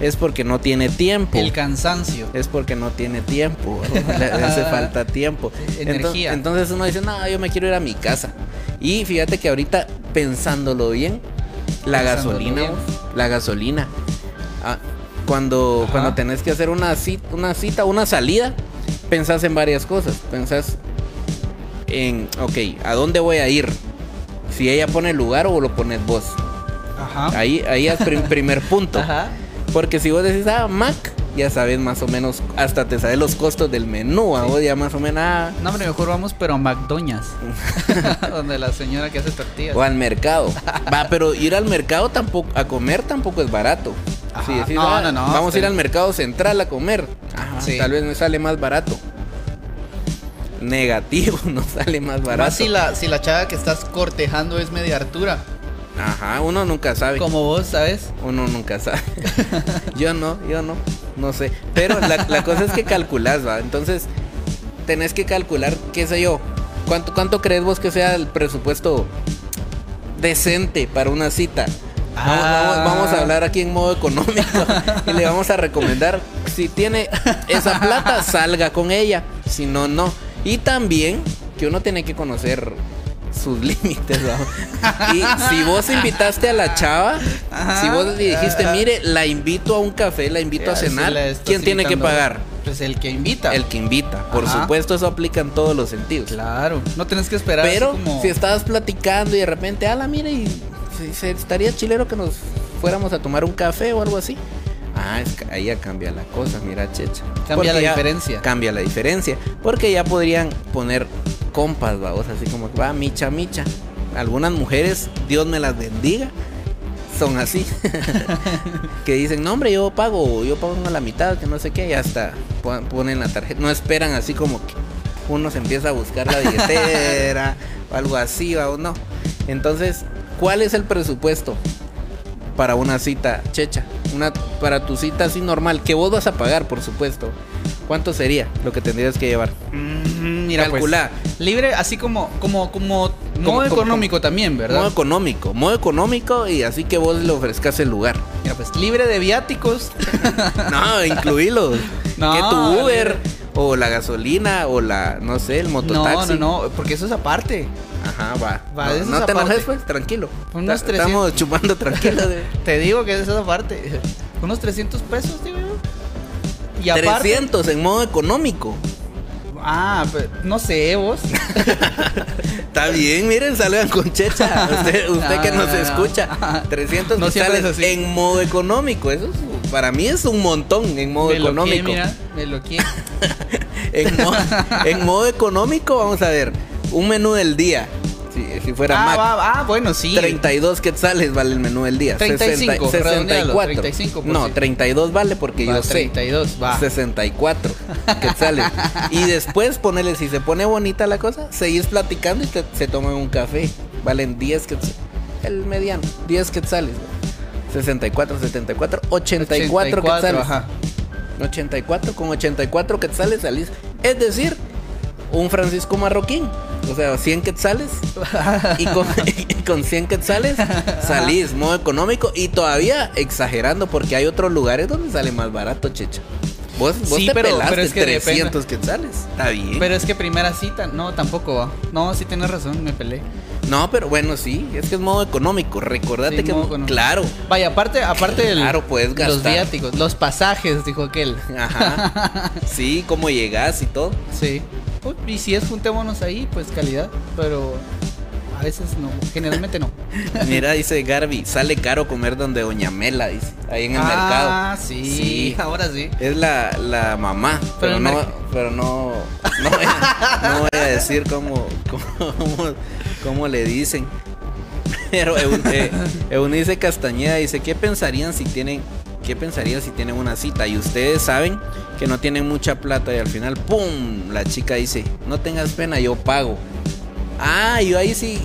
S3: Es porque no tiene tiempo.
S2: El cansancio.
S3: Es porque no tiene tiempo. *laughs* Le hace falta tiempo. *laughs*
S2: Energía.
S3: Entonces, entonces uno dice, no, yo me quiero ir a mi casa. Y fíjate que ahorita, pensándolo bien, la
S2: Pensándolo
S3: gasolina,
S2: bien.
S3: la gasolina. ah, cuando,
S2: Ajá.
S3: cuando tenés que hacer una cita, una cita, una salida, pensás en varias cosas. Pensás en, ok, ¿a dónde voy a ir? Si ella pone el lugar o lo pones vos.
S2: Ajá.
S3: Ahí, ahí es prim- *laughs* primer punto.
S2: Ajá.
S3: Porque si vos decís, ah, Mac, ya sabes más o menos, hasta te sabes los costos del menú, a vos ya más o menos, ah,
S2: No, hombre, mejor vamos, pero a McDonald's. *laughs* *laughs* Donde la señora que hace tortillas.
S3: o al mercado. Va, pero ir al mercado tampoco, a comer tampoco es barato.
S2: Ajá.
S3: Si decís,
S2: No,
S3: ah,
S2: no, no,
S3: vamos a ir al mercado central a comer.
S2: Sí.
S3: Tal vez me sale más barato. Negativo, *laughs* no sale más barato.
S2: Más si la, si la chava que estás cortejando es media Artura.
S3: Ajá, uno nunca sabe.
S2: Como vos, ¿sabes?
S3: Uno nunca sabe. *laughs* yo no, yo no, no sé. Pero la, la cosa es que calculás, va. Entonces, tenés que calcular, qué sé yo. ¿Cuánto, ¿Cuánto crees vos que sea el presupuesto decente para una cita? Vamos,
S2: Ah.
S3: vamos- vamos a hablar aquí en modo económico y le vamos a recomendar, si tiene esa plata, salga con ella. Si no, no. Y también que uno tiene que conocer sus *laughs* límites. Y si vos invitaste a la chava,
S2: Ajá.
S3: si vos le dijiste, mire, la invito a un café, la invito a
S2: si
S3: cenar, ¿quién tiene que pagar?
S2: Pues el que invita.
S3: El que invita. Por
S2: Ajá.
S3: supuesto, eso aplica en todos los sentidos.
S2: Claro. No tenés que esperar.
S3: Pero
S2: como...
S3: si estabas platicando y de repente, ala, mire, y estaría chilero que nos fuéramos a tomar un café o algo así. Ah, es que ahí ya cambia la cosa, mira, checha.
S2: Cambia
S3: Porque
S2: la diferencia.
S3: Cambia la diferencia. Porque ya podrían poner compas, vamos, así como que va, micha, micha. Algunas mujeres, Dios me las bendiga, son así. *laughs* que dicen, no, hombre, yo pago, yo pago a la mitad, que no sé qué, y hasta pon- ponen la tarjeta. No esperan así como que uno se empieza a buscar la billetera *laughs* o algo así, o no. Entonces, ¿cuál es el presupuesto para una cita checha? Una, para tu cita así normal, que vos vas a pagar, por supuesto. ¿Cuánto sería lo que tendrías que llevar?
S2: Mm, mira, pues,
S3: Calcula.
S2: Libre, así como, como, como, modo
S3: como-
S2: económico también, ¿verdad?
S3: Modo económico, modo económico y así que vos le ofrezcas el lugar.
S2: Mira, pues libre de viáticos. *laughs*
S3: No, incluílo. *laughs*
S2: No,
S3: que tu Uber o la gasolina o la, no sé, el
S2: no,
S3: mototaxi.
S2: no, no, porque eso es aparte.
S3: Ajá, va.
S2: Va,
S3: no no te enojes, pues, tranquilo.
S2: Unos
S3: Ta- Estamos
S2: 300.
S3: chupando *laughs* tranquilo.
S2: Te digo que eso es aparte. Unos 300 pesos, digo yo. Y aparte.
S3: 300 en modo económico.
S2: Ah, pues, no sé, vos. *laughs*
S3: Está bien, miren, salgan con checha. Usted, *laughs* usted
S2: No,
S3: que nos
S2: no, no.
S3: escucha. 300
S2: No siempre
S3: quetzales
S2: es así.
S3: en modo económico. Eso es- para mí es un montón en modo
S2: me lo
S3: económico.
S2: mira, me lo. *laughs*
S3: En, en modo económico, vamos a ver, un menú del día. Si, si fuera
S2: Ah,
S3: Mac,
S2: va, ah, bueno, sí.
S3: 32 quetzales vale el menú del día.
S2: 35,
S3: 60
S2: redondealo,
S3: 64.
S2: 35 por
S3: no,
S2: si-
S3: 32 vale porque
S2: Va,
S3: yo sé.
S2: 32, va.
S3: 64 *laughs* quetzales. y después ponele, si se pone bonita la cosa, seguís platicando y te- se toman un café. Valen 10 quetzales. El mediano, 10 quetzales. 64, 74, 84, quetzales.
S2: ajá.
S3: 84, con 84 quetzales salís. Es decir, un Francisco Marroquín. O sea, 100 quetzales. Y con, *laughs* y con 100 quetzales salís, modo económico. Y todavía exagerando, porque hay otros lugares donde sale más barato, checha. Vos, vos
S2: Sí,
S3: te
S2: pero-
S3: pelaste
S2: pero es que
S3: 300 quetzales. Está bien.
S2: Pero es que primera cita, no, tampoco va. No, sí tienes razón, me peleé.
S3: no, pero bueno, sí. Es que es modo económico. Recordate
S2: Sí,
S3: que.
S2: modo económico.
S3: Claro.
S2: Vaya, aparte, aparte del-
S3: Claro, puedes
S2: los viáticos, los pasajes, dijo aquel.
S3: Ajá. Sí, cómo llegas y todo.
S2: Sí. Uy, Y si es juntémonos ahí, pues calidad. Pero a veces no, generalmente no. *laughs*
S3: Mira, dice Garby, sale caro comer donde Doña Mela, dice, ahí en el mercado.
S2: Ah, sí.
S3: Sí.
S2: Ahora sí.
S3: Es la, la mamá,
S2: Pero
S3: no, pero no, no voy a, no voy a decir cómo, cómo, cómo le dicen. Pero eh, Eunice Castañeda dice, ¿qué pensarían si tienen, qué pensarían si tienen una cita? Y ustedes saben que no tienen mucha plata y al final, ¡pum! La chica dice, no tengas pena, yo pago. Ah, yo ahí sí,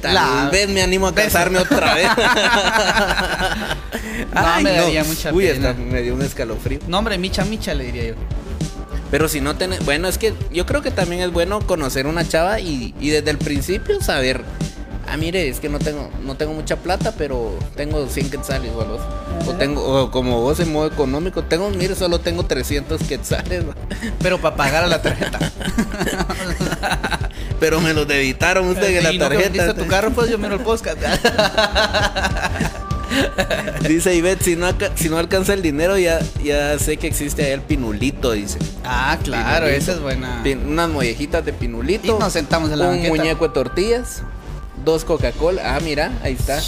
S3: tal
S2: La-
S3: vez me animo a casarme otra vez. *laughs* *laughs*
S2: No, me daría mucha
S3: Uy,
S2: pena.
S3: hasta me dio un escalofrío.
S2: No, hombre, micha, micha, le diría yo.
S3: Pero si no tenés, bueno, es que yo creo que también es bueno conocer una chava y, y desde el principio saber, ah, mire, es que no tengo, no tengo mucha plata, pero tengo 100 quetzales o algo así. O tengo, o como vos en modo económico, tengo, mire, solo tengo 300 quetzales. *laughs*
S2: Pero para pagar a la tarjeta. *laughs*
S3: pero me los debitaron usted en la
S2: no
S3: tarjeta.
S2: tu carro, pues yo miro el podcast.
S3: Dice Ivette, si no, si no alcanza el dinero, ya, ya sé que existe ahí el pinulito, dice.
S2: ah, claro,
S3: Pinulito.
S2: esa es buena.
S3: Pin- unas mollejitas de pinulito.
S2: Y nos sentamos en la
S3: un
S2: banqueta.
S3: muñeco de tortillas, dos Coca-Cola. Ah, mira, ahí está.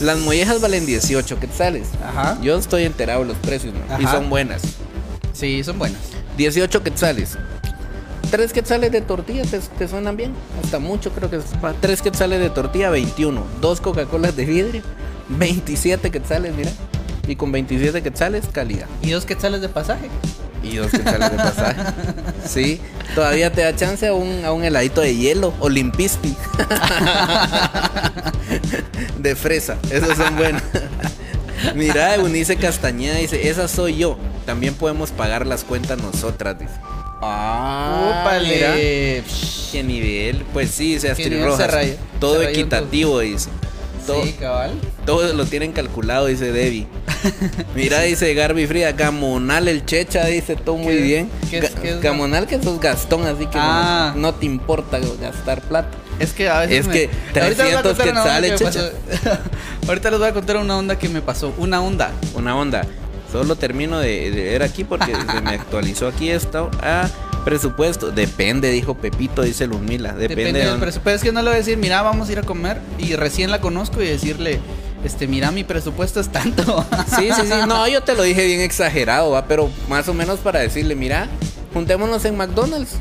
S3: Las mollejas valen 18 quetzales.
S2: Ajá.
S3: Yo estoy enterado de los precios, ¿no? Y son buenas.
S2: Sí, son buenas.
S3: 18 quetzales. Tres quetzales de tortilla, ¿te, te suenan bien? Hasta mucho, creo que es. Tres quetzales de tortilla, 21. Dos Coca-Colas de vidrio, 27 quetzales, mira. Y con 27 quetzales, calidad.
S2: Y dos quetzales de pasaje.
S3: Y dos quetzales de pasaje. *laughs* Sí, todavía te da chance a un, a un heladito de hielo o limpisti. *laughs* de fresa, esos son buenos. Mira, Eunice Castañeda dice, esa soy yo. También podemos pagar las cuentas nosotras, dice. Ah, mira. Qué nivel. Pues sí,
S2: se
S3: todo equitativo, dice. Todo,
S2: Sí, cabal.
S3: todo lo tienen calculado, dice Debbie. *laughs* Mira, dice Garby Frida, Gamonal el checha, dice todo muy
S2: ¿Qué-
S3: bien.
S2: qué es-
S3: Ga-
S2: qué es
S3: Gamonal que sos Gastón, así que
S2: Ah.
S3: no, no te importa gastar plata.
S2: Es que a veces
S3: Es
S2: me-
S3: que
S2: Ahorita les voy a
S3: 300
S2: contar una onda
S3: quetzales,
S2: que me pasó. *laughs* Ahorita les voy a contar una onda que me pasó. Una onda.
S3: Una onda. Solo termino de, de ver aquí porque *laughs* se me actualizó aquí esto. Ah, presupuesto. Depende, dijo Pepito, dice Lumila. Depende,
S2: Depende
S3: de
S2: del presupuesto. Es que no le voy a decir, mira, vamos a ir a comer. Y recién la conozco y decirle, este, mira, mi presupuesto es tanto. *laughs*
S3: Sí, sí, sí. No, yo te lo dije bien exagerado, ¿va? pero más o menos para decirle, mira, juntémonos en McDonald's.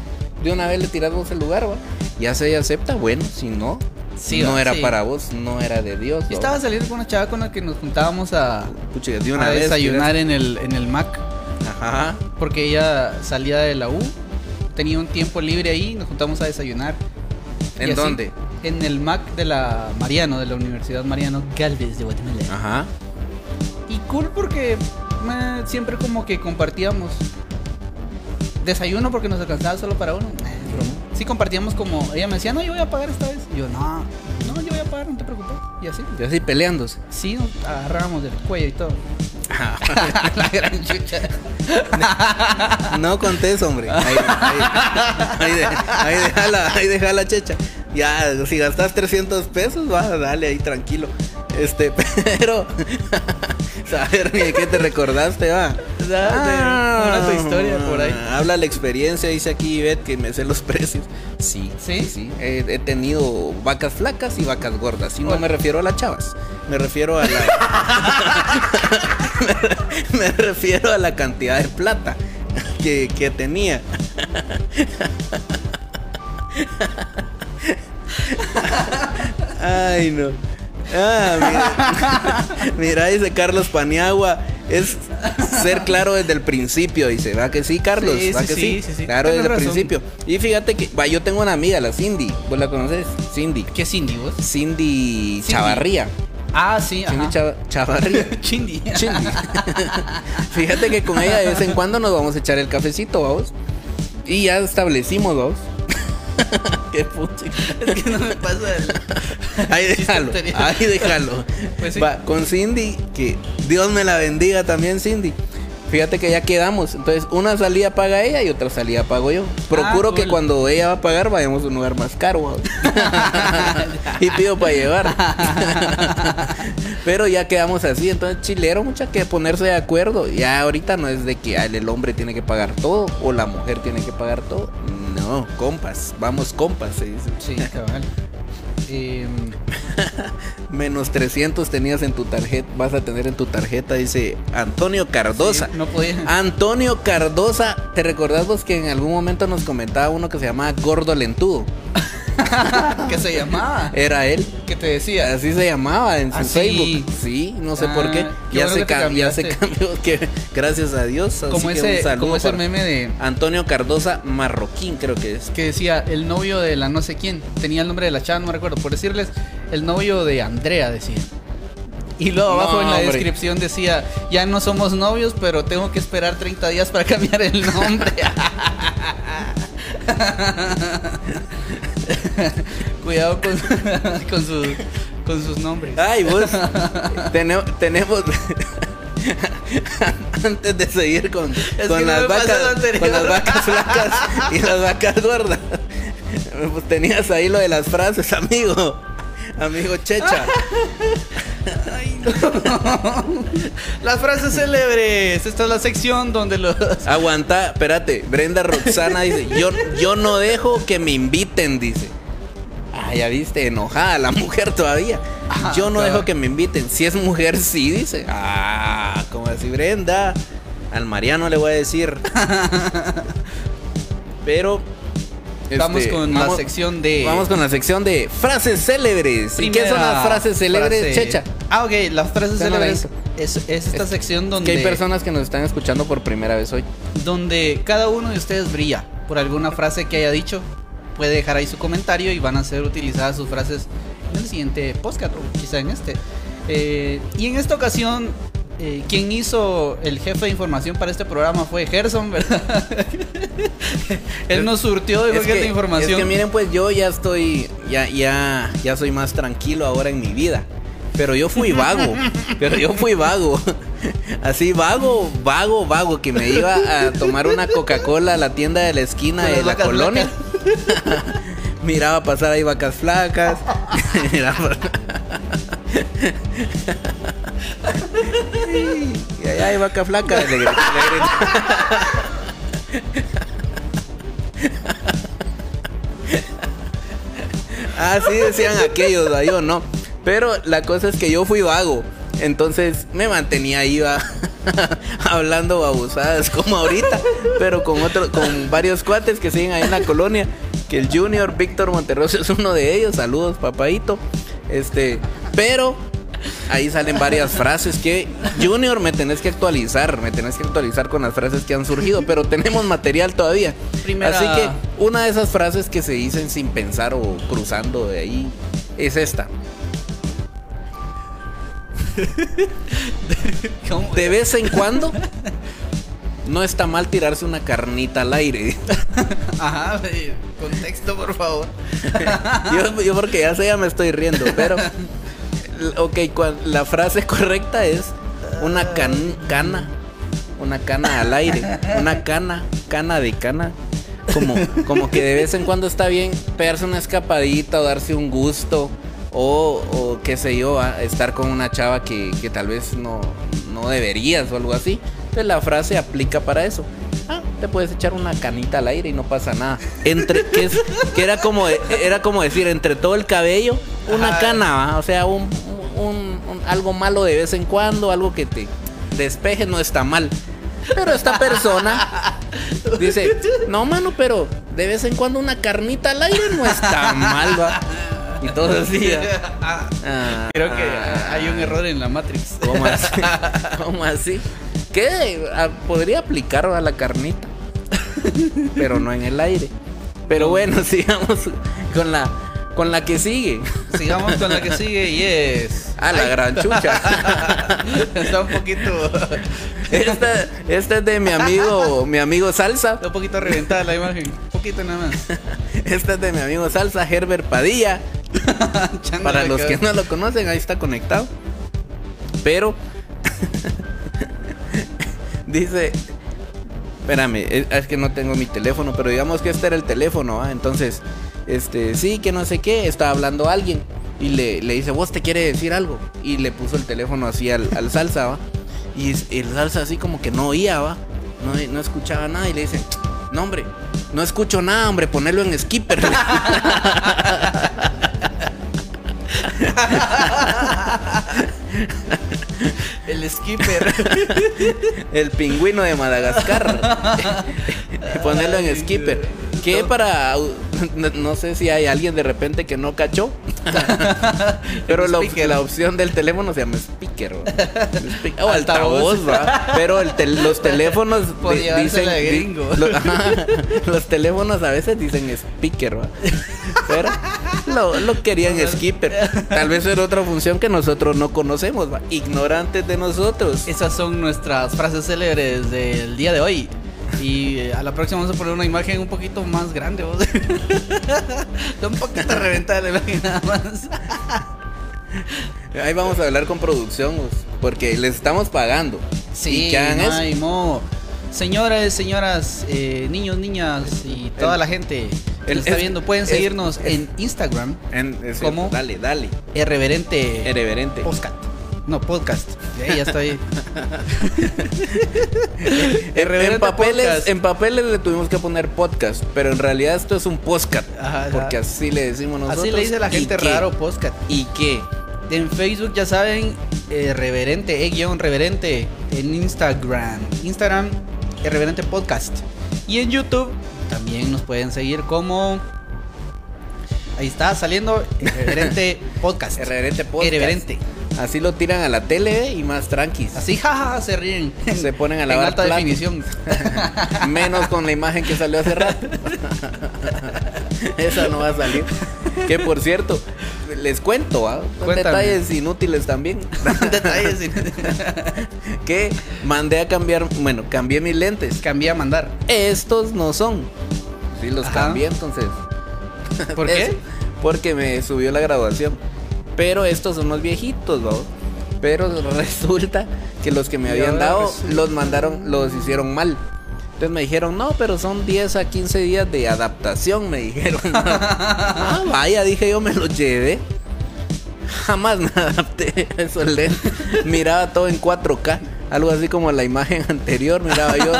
S3: De una vez le tiramos el lugar, ¿va? Ya se acepta, bueno, si no,
S2: Sí,
S3: no era
S2: sí.
S3: para vos, no era de Dios.
S2: Yo estaba saliendo con una chava con la que nos juntábamos a,
S3: Pucha, de una
S2: a
S3: vez.
S2: desayunar en el, en el Mac.
S3: Ajá.
S2: Porque ella salía de la U, tenía un tiempo libre ahí, nos juntamos a desayunar.
S3: ¿En
S2: así,
S3: dónde?
S2: En el Mac de la Mariano, de la Universidad Mariano Galvez de Guatemala.
S3: Ajá.
S2: Y cool porque siempre como que compartíamos desayuno porque nos alcanzaba solo para uno. Sí compartíamos como, ella me decía, no, yo voy a pagar esta vez. Y yo, no, no, yo voy a pagar, no te preocupes. Y así.
S3: Y así peleándose.
S2: Sí, nos agarrábamos del cuello y todo. *laughs* la gran chucha.
S3: No contés, hombre. Ahí, ahí, ahí, de- ahí ahí déjala, checha. Ya, si gastas 300 pesos, va, dale ahí tranquilo. Este, *laughs* pero. *laughs* Saber ni de qué te recordaste, va.
S2: una tu historia por ahí.
S3: Habla la experiencia, dice aquí Ivette que me sé los *laughs* precios. Sí,
S2: ¿Sí?
S3: sí. He, he tenido vacas flacas y vacas gordas. Y no me refiero a las chavas. Me refiero a la. me, *laughs* me refiero a la cantidad de plata que, que tenía. Ay, no. Ah, mira. *laughs* mira, dice Carlos Paniagua. Es ser claro desde el principio, dice. ¿Va que sí, Carlos?
S2: Sí,
S3: ¿Va
S2: sí,
S3: que
S2: sí,
S3: sí?
S2: sí, sí.
S3: Claro,
S2: Tienes
S3: desde el
S2: razón.
S3: principio. Y fíjate que, va, yo tengo una amiga, la Cindy. ¿Vos la conoces? Cindy.
S2: ¿Qué Cindy vos?
S3: Cindy, Chavarría.
S2: Ah, sí,
S3: Cindy
S2: ajá.
S3: Chava- Chavarría.
S2: Chindi. *laughs*
S3: Cindy. *laughs* Fíjate que con ella de vez en cuando nos vamos a echar el cafecito, vamos. Y ya establecimos, vamos. *laughs* Qué puta.
S2: Es que no me pasa el... *laughs*
S3: Ahí déjalo, ahí déjalo.
S2: Pues sí.
S3: Va, con Cindy, que Dios me la bendiga también, Cindy. Fíjate que ya quedamos. Entonces, una salida paga ella y otra salida pago yo. Procuro
S2: Ah,
S3: que cuando ella va a pagar, vayamos a un lugar más caro. *laughs* y pido para llevar. Pero ya quedamos así. Entonces, chilero, mucha que ponerse de acuerdo. Ya ahorita no es de que el hombre tiene que pagar todo o la mujer tiene que pagar todo. No, compas. Vamos, compas, se dice.
S2: Sí, cabal. Em, *laughs*
S3: Menos 300 tenías en tu tarjeta, vas a tener en tu tarjeta, dice Antonio Cardosa.
S2: sí, no podía.
S3: Antonio Cardosa, ¿te recordás vos que en algún momento nos comentaba uno que se llamaba Gordo Lentudo? *laughs* *laughs*
S2: ¿Qué se llamaba?
S3: Era él.
S2: ¿Qué te decía?
S3: Así se llamaba en su
S2: ¿Ah, sí?
S3: Facebook. Sí, no sé
S2: Ah,
S3: por qué.
S2: qué
S3: Ya,
S2: bueno
S3: se
S2: que
S3: ya se cambió. Que, gracias a Dios. así
S2: Como
S3: que
S2: ese, como ese meme de
S3: Antonio Cardosa Marroquín, creo que es.
S2: que decía el novio de la no sé quién. Tenía el nombre de la chava, no me recuerdo. Por decirles, el novio de Andrea decía. Y luego
S3: No,
S2: abajo en la
S3: hombre.
S2: descripción decía, ya no somos novios, pero tengo que esperar 30 días para *laughs* cambiar el nombre. *laughs* *laughs* Cuidado con, *laughs* con, sus, con sus nombres.
S3: Ay, vos. *laughs* Tene- tenemos. Antes de seguir con, con las vacas, con las vacas flacas y las vacas gordas. Pues tenías ahí lo de las frases, amigo. Amigo Checha. *laughs*
S2: Las frases célebres. Esta es la sección donde los...
S3: Aguanta, espérate. Brenda Roxana dice, yo, yo no dejo que me inviten, dice. Ah, ya viste, enojada la mujer todavía.
S2: Ajá,
S3: Yo no dejo que me inviten. Si es mujer, sí, dice. Ah, como así, Brenda. Al Mariano le voy a decir. *laughs* Pero.
S2: Vamos
S3: este,
S2: con la sección de...
S3: Vamos con la sección de frases célebres. ¿Y qué son las frases célebres,
S2: frase.
S3: Checha?
S2: Ah, ok, las frases célebres es, es esta
S3: Es-
S2: sección donde,
S3: Que hay personas que nos están escuchando por primera vez hoy.
S2: donde cada uno de ustedes brilla por alguna frase que haya dicho. Puede dejar ahí su comentario y van a ser utilizadas sus frases en el siguiente podcast o quizá en este. Eh, y en esta ocasión, eh, quien hizo el jefe de información para este programa fue Gerson, ¿verdad? *laughs* Él nos surtió de
S3: que,
S2: de información.
S3: es que miren, pues yo ya estoy, ya, ya, ya soy más tranquilo ahora en mi vida. Pero yo fui vago, *laughs* pero yo fui vago. Así vago, vago, vago, que me iba a tomar una Coca-Cola a la tienda de la esquina
S2: Con
S3: de la flacas. *laughs* Miraba pasar ahí vacas flacas. Miraba- y allá hay vaca flaca. grité. Ah, decían aquellos, yo no. Pero la cosa es que yo fui vago. Entonces me mantenía ahí *laughs* hablando babosadas como ahorita, pero con otro, con varios cuates que siguen ahí en la colonia. Que el Junior Víctor Monterroso es uno de ellos. Saludos, papadito. Este, pero ahí salen varias frases que Junior me tenés que actualizar, me tenés que actualizar con las frases que han surgido, pero tenemos material todavía.
S2: Primera-
S3: Así que una de esas frases que se dicen sin pensar o cruzando de ahí es esta. De vez en cuando no está mal tirarse una carnita al aire.
S2: Ajá, eh, contexto, por favor.
S3: Yo, yo porque ya sé, ya me estoy riendo, pero ok, la frase correcta es una can- cana, una cana al aire, una cana, cana de cana. Como, como que de vez en cuando está bien pegarse una escapadita o darse un gusto o, o qué sé yo, ah, estar con una chava que, que tal vez no, no deberías o algo así. Entonces la frase aplica para eso. Ah, te puedes echar una canita al aire y no pasa nada. Entre, que, es- que era como era como decir, entre todo el cabello, una
S2: Ajá.
S3: cana, ¿va? o sea, un, un- un- algo malo de vez en cuando, algo que te despeje no está mal. Pero esta persona dice, no mano, pero de vez en cuando una carnita al aire no está mal, va. Y todo así. Ah,
S2: Creo que
S3: ah.
S2: hay un error en la Matrix.
S3: ¿Cómo así? ¿Cómo así? Ah, Podría aplicar a la carnita. *laughs* Pero no en el aire. Pero bueno, *laughs* sigamos con la con la que sigue.
S2: Sigamos con la que sigue y es.
S3: A la gran chucha. *laughs*
S2: Está un poquito.
S3: Esta, esta es de mi amigo, mi amigo Salsa.
S2: Está un poquito reventada la imagen. Un poquito nada más.
S3: Esta es de mi amigo Salsa, Herbert Padilla. Para los que no lo conocen, ahí está conectado. Pero Dice, espérame, es, es que no tengo mi teléfono, pero digamos que este era el teléfono, ¿ah? Entonces, este, sí, que no sé qué, estaba hablando alguien y le, le dice, vos te quiere decir algo. Y le puso el teléfono así al, al salsa, ¿va? Y el salsa así como que no oía, ¿va? No, no escuchaba nada y le dice, no hombre, no escucho nada, hombre, ponelo en skipper. *laughs* *laughs*
S2: El skipper. *laughs*
S3: el pingüino de Madagascar. *laughs* Ponerlo en skipper. Que para. No, *laughs* no sé si hay alguien de repente que no cachó. *laughs* Pero la, la opción del teléfono se llama speaker. *laughs* O
S2: Altavoz.
S3: ¿va? *laughs* Pero el los teléfonos
S2: Por
S3: di-
S2: llevársela de
S3: di-
S2: gringo.
S3: lo- ajá, los teléfonos a veces dicen speaker, ¿va? Pero lo, lo querían skipper. Tal vez era otra función que nosotros no conocemos, ¿va? Ignorantes de nosotros.
S2: Esas son nuestras frases célebres del día de hoy. Y eh, a la próxima vamos a poner una imagen un poquito más grande. ¿vos? *laughs* un poquito reventada la imagen nada más.
S3: Ahí vamos a hablar con producción, pues, porque les estamos pagando.
S2: Sí,
S3: ¿Y qué hagan
S2: no
S3: eso?
S2: hay mo. Señores, señoras, eh, niños, niñas y toda
S3: El-
S2: la gente que
S3: el-
S2: nos está
S3: es-
S2: viendo pueden
S3: es-
S2: seguirnos
S3: es-
S2: en Instagram,
S3: En- cierto, Dale, dale.
S2: irreverente
S3: Irreverente.
S2: No, podcast. Ya estoy. *laughs*
S3: En,
S2: Irreverente
S3: papeles,
S2: podcast.
S3: en papeles le tuvimos que poner podcast, pero en realidad esto es un podcast.
S2: Ajá.
S3: Porque así le decimos nosotros.
S2: Así le dice la
S3: ¿Y
S2: gente
S3: qué?
S2: raro podcast.
S3: ¿Y qué?
S2: En Facebook ya saben, eh, reverente, e guion reverente. En Instagram, Instagram, eh, reverente podcast. Y en YouTube también nos pueden seguir como. Ahí está saliendo *laughs* Irreverente Podcast.
S3: Irreverente podcast.
S2: Irreverente.
S3: Así lo tiran a la tele y más tranquis.
S2: Así, jaja, se ríen.
S3: Se ponen a lavar
S2: alta
S3: platos.
S2: definición. *laughs*
S3: Menos con la imagen que salió hace rato. Esa no va a salir. Que por cierto, les cuento, ¿ah? Detalles inútiles también. *laughs*
S2: Detalles. sin-
S3: que mandé a cambiar, bueno, cambié mis lentes.
S2: Cambié a mandar.
S3: Estos no son. Sí, los
S2: Ajá.
S3: cambié entonces.
S2: ¿Por *laughs* qué?
S3: Porque me subió la graduación. Pero estos son los viejitos, ¿no? Pero *laughs* resulta que los que me habían dado los mandaron, los hicieron mal. Entonces me dijeron, no, pero son 10 a 15 días de adaptación, me dijeron. *laughs* ah, vaya, dije yo, me los llevé. Jamás me adapté a esos lentes. Miraba todo en 4K. Algo así como la imagen anterior, miraba yo.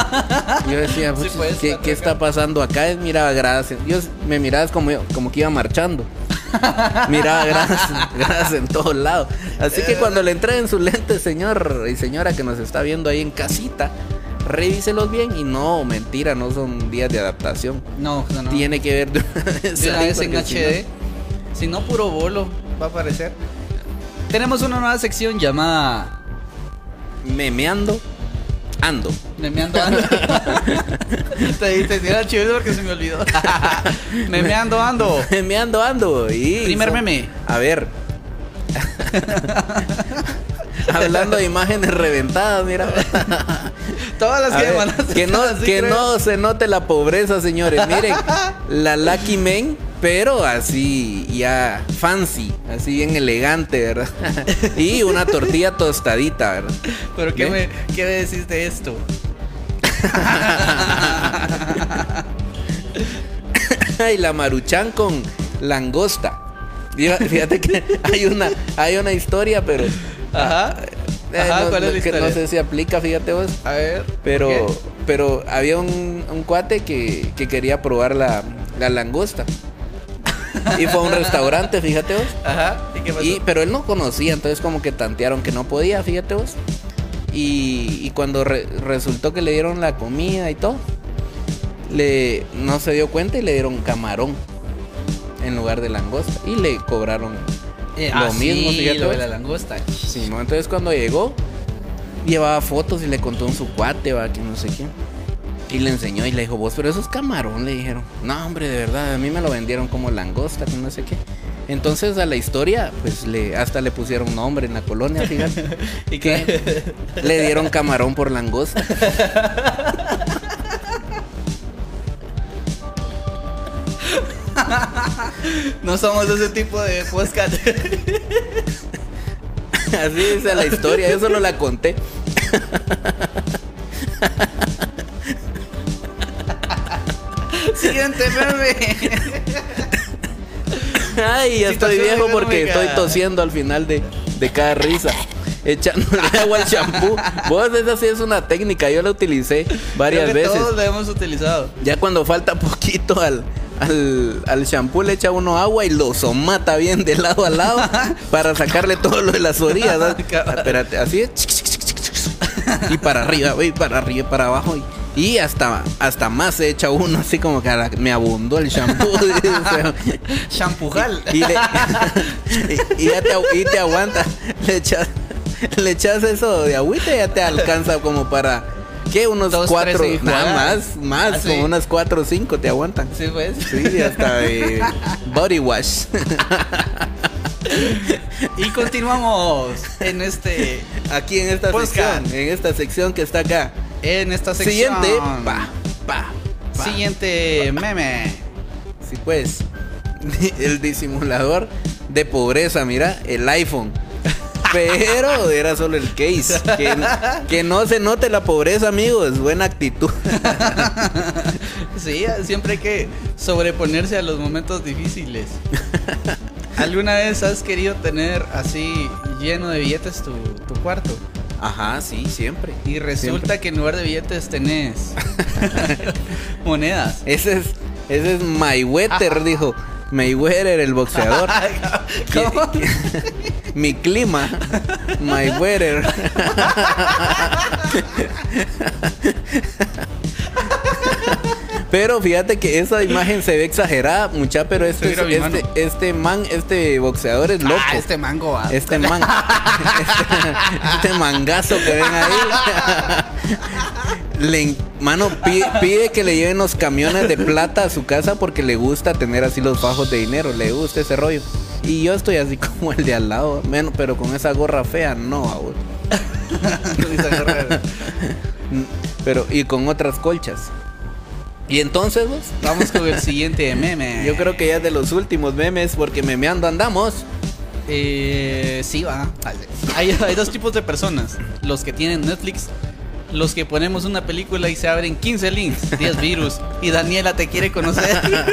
S3: Yo decía,
S2: Sí,
S3: "Pucha,
S2: pues,
S3: ¿qué,
S2: 4K.
S3: qué está pasando acá? Miraba gradas. Yo me miraba como, como que iba marchando. *laughs* Miraba gradas, gradas en todos lados. Así que cuando le entreguen sus lentes, señor y señora que nos está viendo ahí en casita, revíselos bien. Y no, mentira, no son días de adaptación.
S2: No, no, no.
S3: Tiene que ver de una vez
S2: De una
S3: ahí,
S2: vez en
S3: porque si
S2: HD. Si no, puro bolo va a aparecer. Tenemos una nueva sección llamada
S3: memeando, ando.
S2: Memeando Ando. *laughs* *laughs* Te diste si era chido porque se me olvidó. *laughs* Memeando Ando.
S3: Memeando, ando. Y
S2: Primer meme.
S3: A ver. Hablando de imágenes reventadas, mira.
S2: Todas las
S3: A
S2: que
S3: ver,
S2: mandaste.
S3: que no, que no se note la pobreza, señores. Miren, la Lucky Men, pero así ya fancy, así bien elegante, ¿verdad? *laughs* Y una tortilla tostadita, ¿verdad?
S2: Pero ¿qué me, ¿qué me decís de esto? *laughs*
S3: y la maruchan con langosta. Fíjate que hay una, hay una historia, pero.
S2: Ajá.
S3: eh,
S2: Ajá,
S3: no,
S2: ¿cuál es la
S3: que
S2: historia?
S3: no sé si aplica, fíjate vos.
S2: A ver.
S3: Pero, pero había un, un cuate que, que quería probar la, la langosta. Y fue a un restaurante, fíjate vos.
S2: Ajá. ¿Y qué pasó?
S3: Y, pero él no conocía, entonces como que tantearon que no podía, fíjate vos. Y, y cuando re- resultó que le dieron la comida y todo, le, no se dio cuenta y le dieron camarón en lugar de langosta. Y le cobraron
S2: Eh,
S3: lo
S2: ah,
S3: mismo,
S2: sí,
S3: fíjate
S2: lo de
S3: vos.
S2: la langosta.
S3: Sí, ¿no? Entonces cuando llegó, llevaba fotos y le contó a su cuate, va, que no sé qué. Y le enseñó y le dijo, vos, pero eso es camarón, le dijeron. No, hombre, de verdad, a mí me lo vendieron como langosta, que no sé qué. Entonces a la historia, pues le, hasta le pusieron nombre en la colonia, fíjate. *laughs*
S2: ¿Y qué?
S3: le dieron camarón por langosta.
S2: No somos ese tipo de podcast.
S3: Así dice la historia, yo solo la conté.
S2: Siguiente meme.
S3: Ay, ya estoy viejo porque estoy tosiendo al final de, de cada risa. Echándole *laughs* agua al champú. Vos, esa sí es una técnica. Yo la utilicé varias
S2: Creo que
S3: veces.
S2: Todos lo hemos utilizado.
S3: Ya cuando falta poquito al, al, al shampoo le echa uno agua y lo somata bien de lado a lado *laughs* para sacarle todo lo de las orillas. *laughs* Espérate, así es. Y para arriba, y para arriba, y para abajo. Y, y hasta, hasta más se echa uno, así como que la- me abundó el shampoo. *laughs*
S2: Champujal.
S3: y, le- *laughs* y- y ya te, agu- y te aguanta. Le echas, le echas eso de agüita y ya te alcanza como para. ¿Qué? Unos
S2: Dos,
S3: cuatro.
S2: tres
S3: Nada más, más,
S2: ¿Ah, sí?
S3: como unas cuatro o cinco te aguantan.
S2: Sí, pues.
S3: Sí, hasta de body wash. *laughs*
S2: Y continuamos en este
S3: Aquí en esta
S2: Podcast.
S3: sección, en esta sección que está acá.
S2: En esta sección.
S3: Siguiente, pa, pa, pa.
S2: Siguiente meme.
S3: Sí, pues. *laughs* El disimulador de pobreza, mira, el iPhone. *laughs* Pero era solo el case. Que, que no se note la pobreza, amigos. Buena actitud. *laughs*
S2: Sí, siempre hay que sobreponerse a los momentos difíciles. ¿Alguna vez has querido tener así lleno de billetes tu, tu cuarto?
S3: Ajá, sí, siempre.
S2: Y resulta
S3: Siempre.
S2: que en lugar de billetes tenés *laughs* monedas.
S3: Ese es, ese es Mayweather, dijo. Mayweather, el boxeador. *laughs*
S2: ¿Cómo? *laughs*
S3: Mi clima, Mayweather. Pero fíjate que esa imagen se ve exagerada, mucha, pero este, este, este man, este boxeador es loco.
S2: Ah, este mango va.
S3: Este man, este, *laughs* este mangazo que ven ahí. *laughs* Le, mano, pide, pide que le lleven los camiones de plata a su casa porque le gusta tener así los fajos de dinero, le gusta ese rollo. Y yo estoy así *laughs* como el de al lado, menos, pero con esa gorra fea, no, abuelo. Pero, y con otras colchas. Y entonces, vos,
S2: Vamos con el siguiente *laughs* meme.
S3: yo creo que ya es de los últimos memes porque memeando andamos.
S2: Eh, sí, va. Hay, hay dos tipos de personas. Los que tienen Netflix. Los que ponemos una película y se abren 15 links, 10 virus. Y Daniela te quiere conocer. *laughs*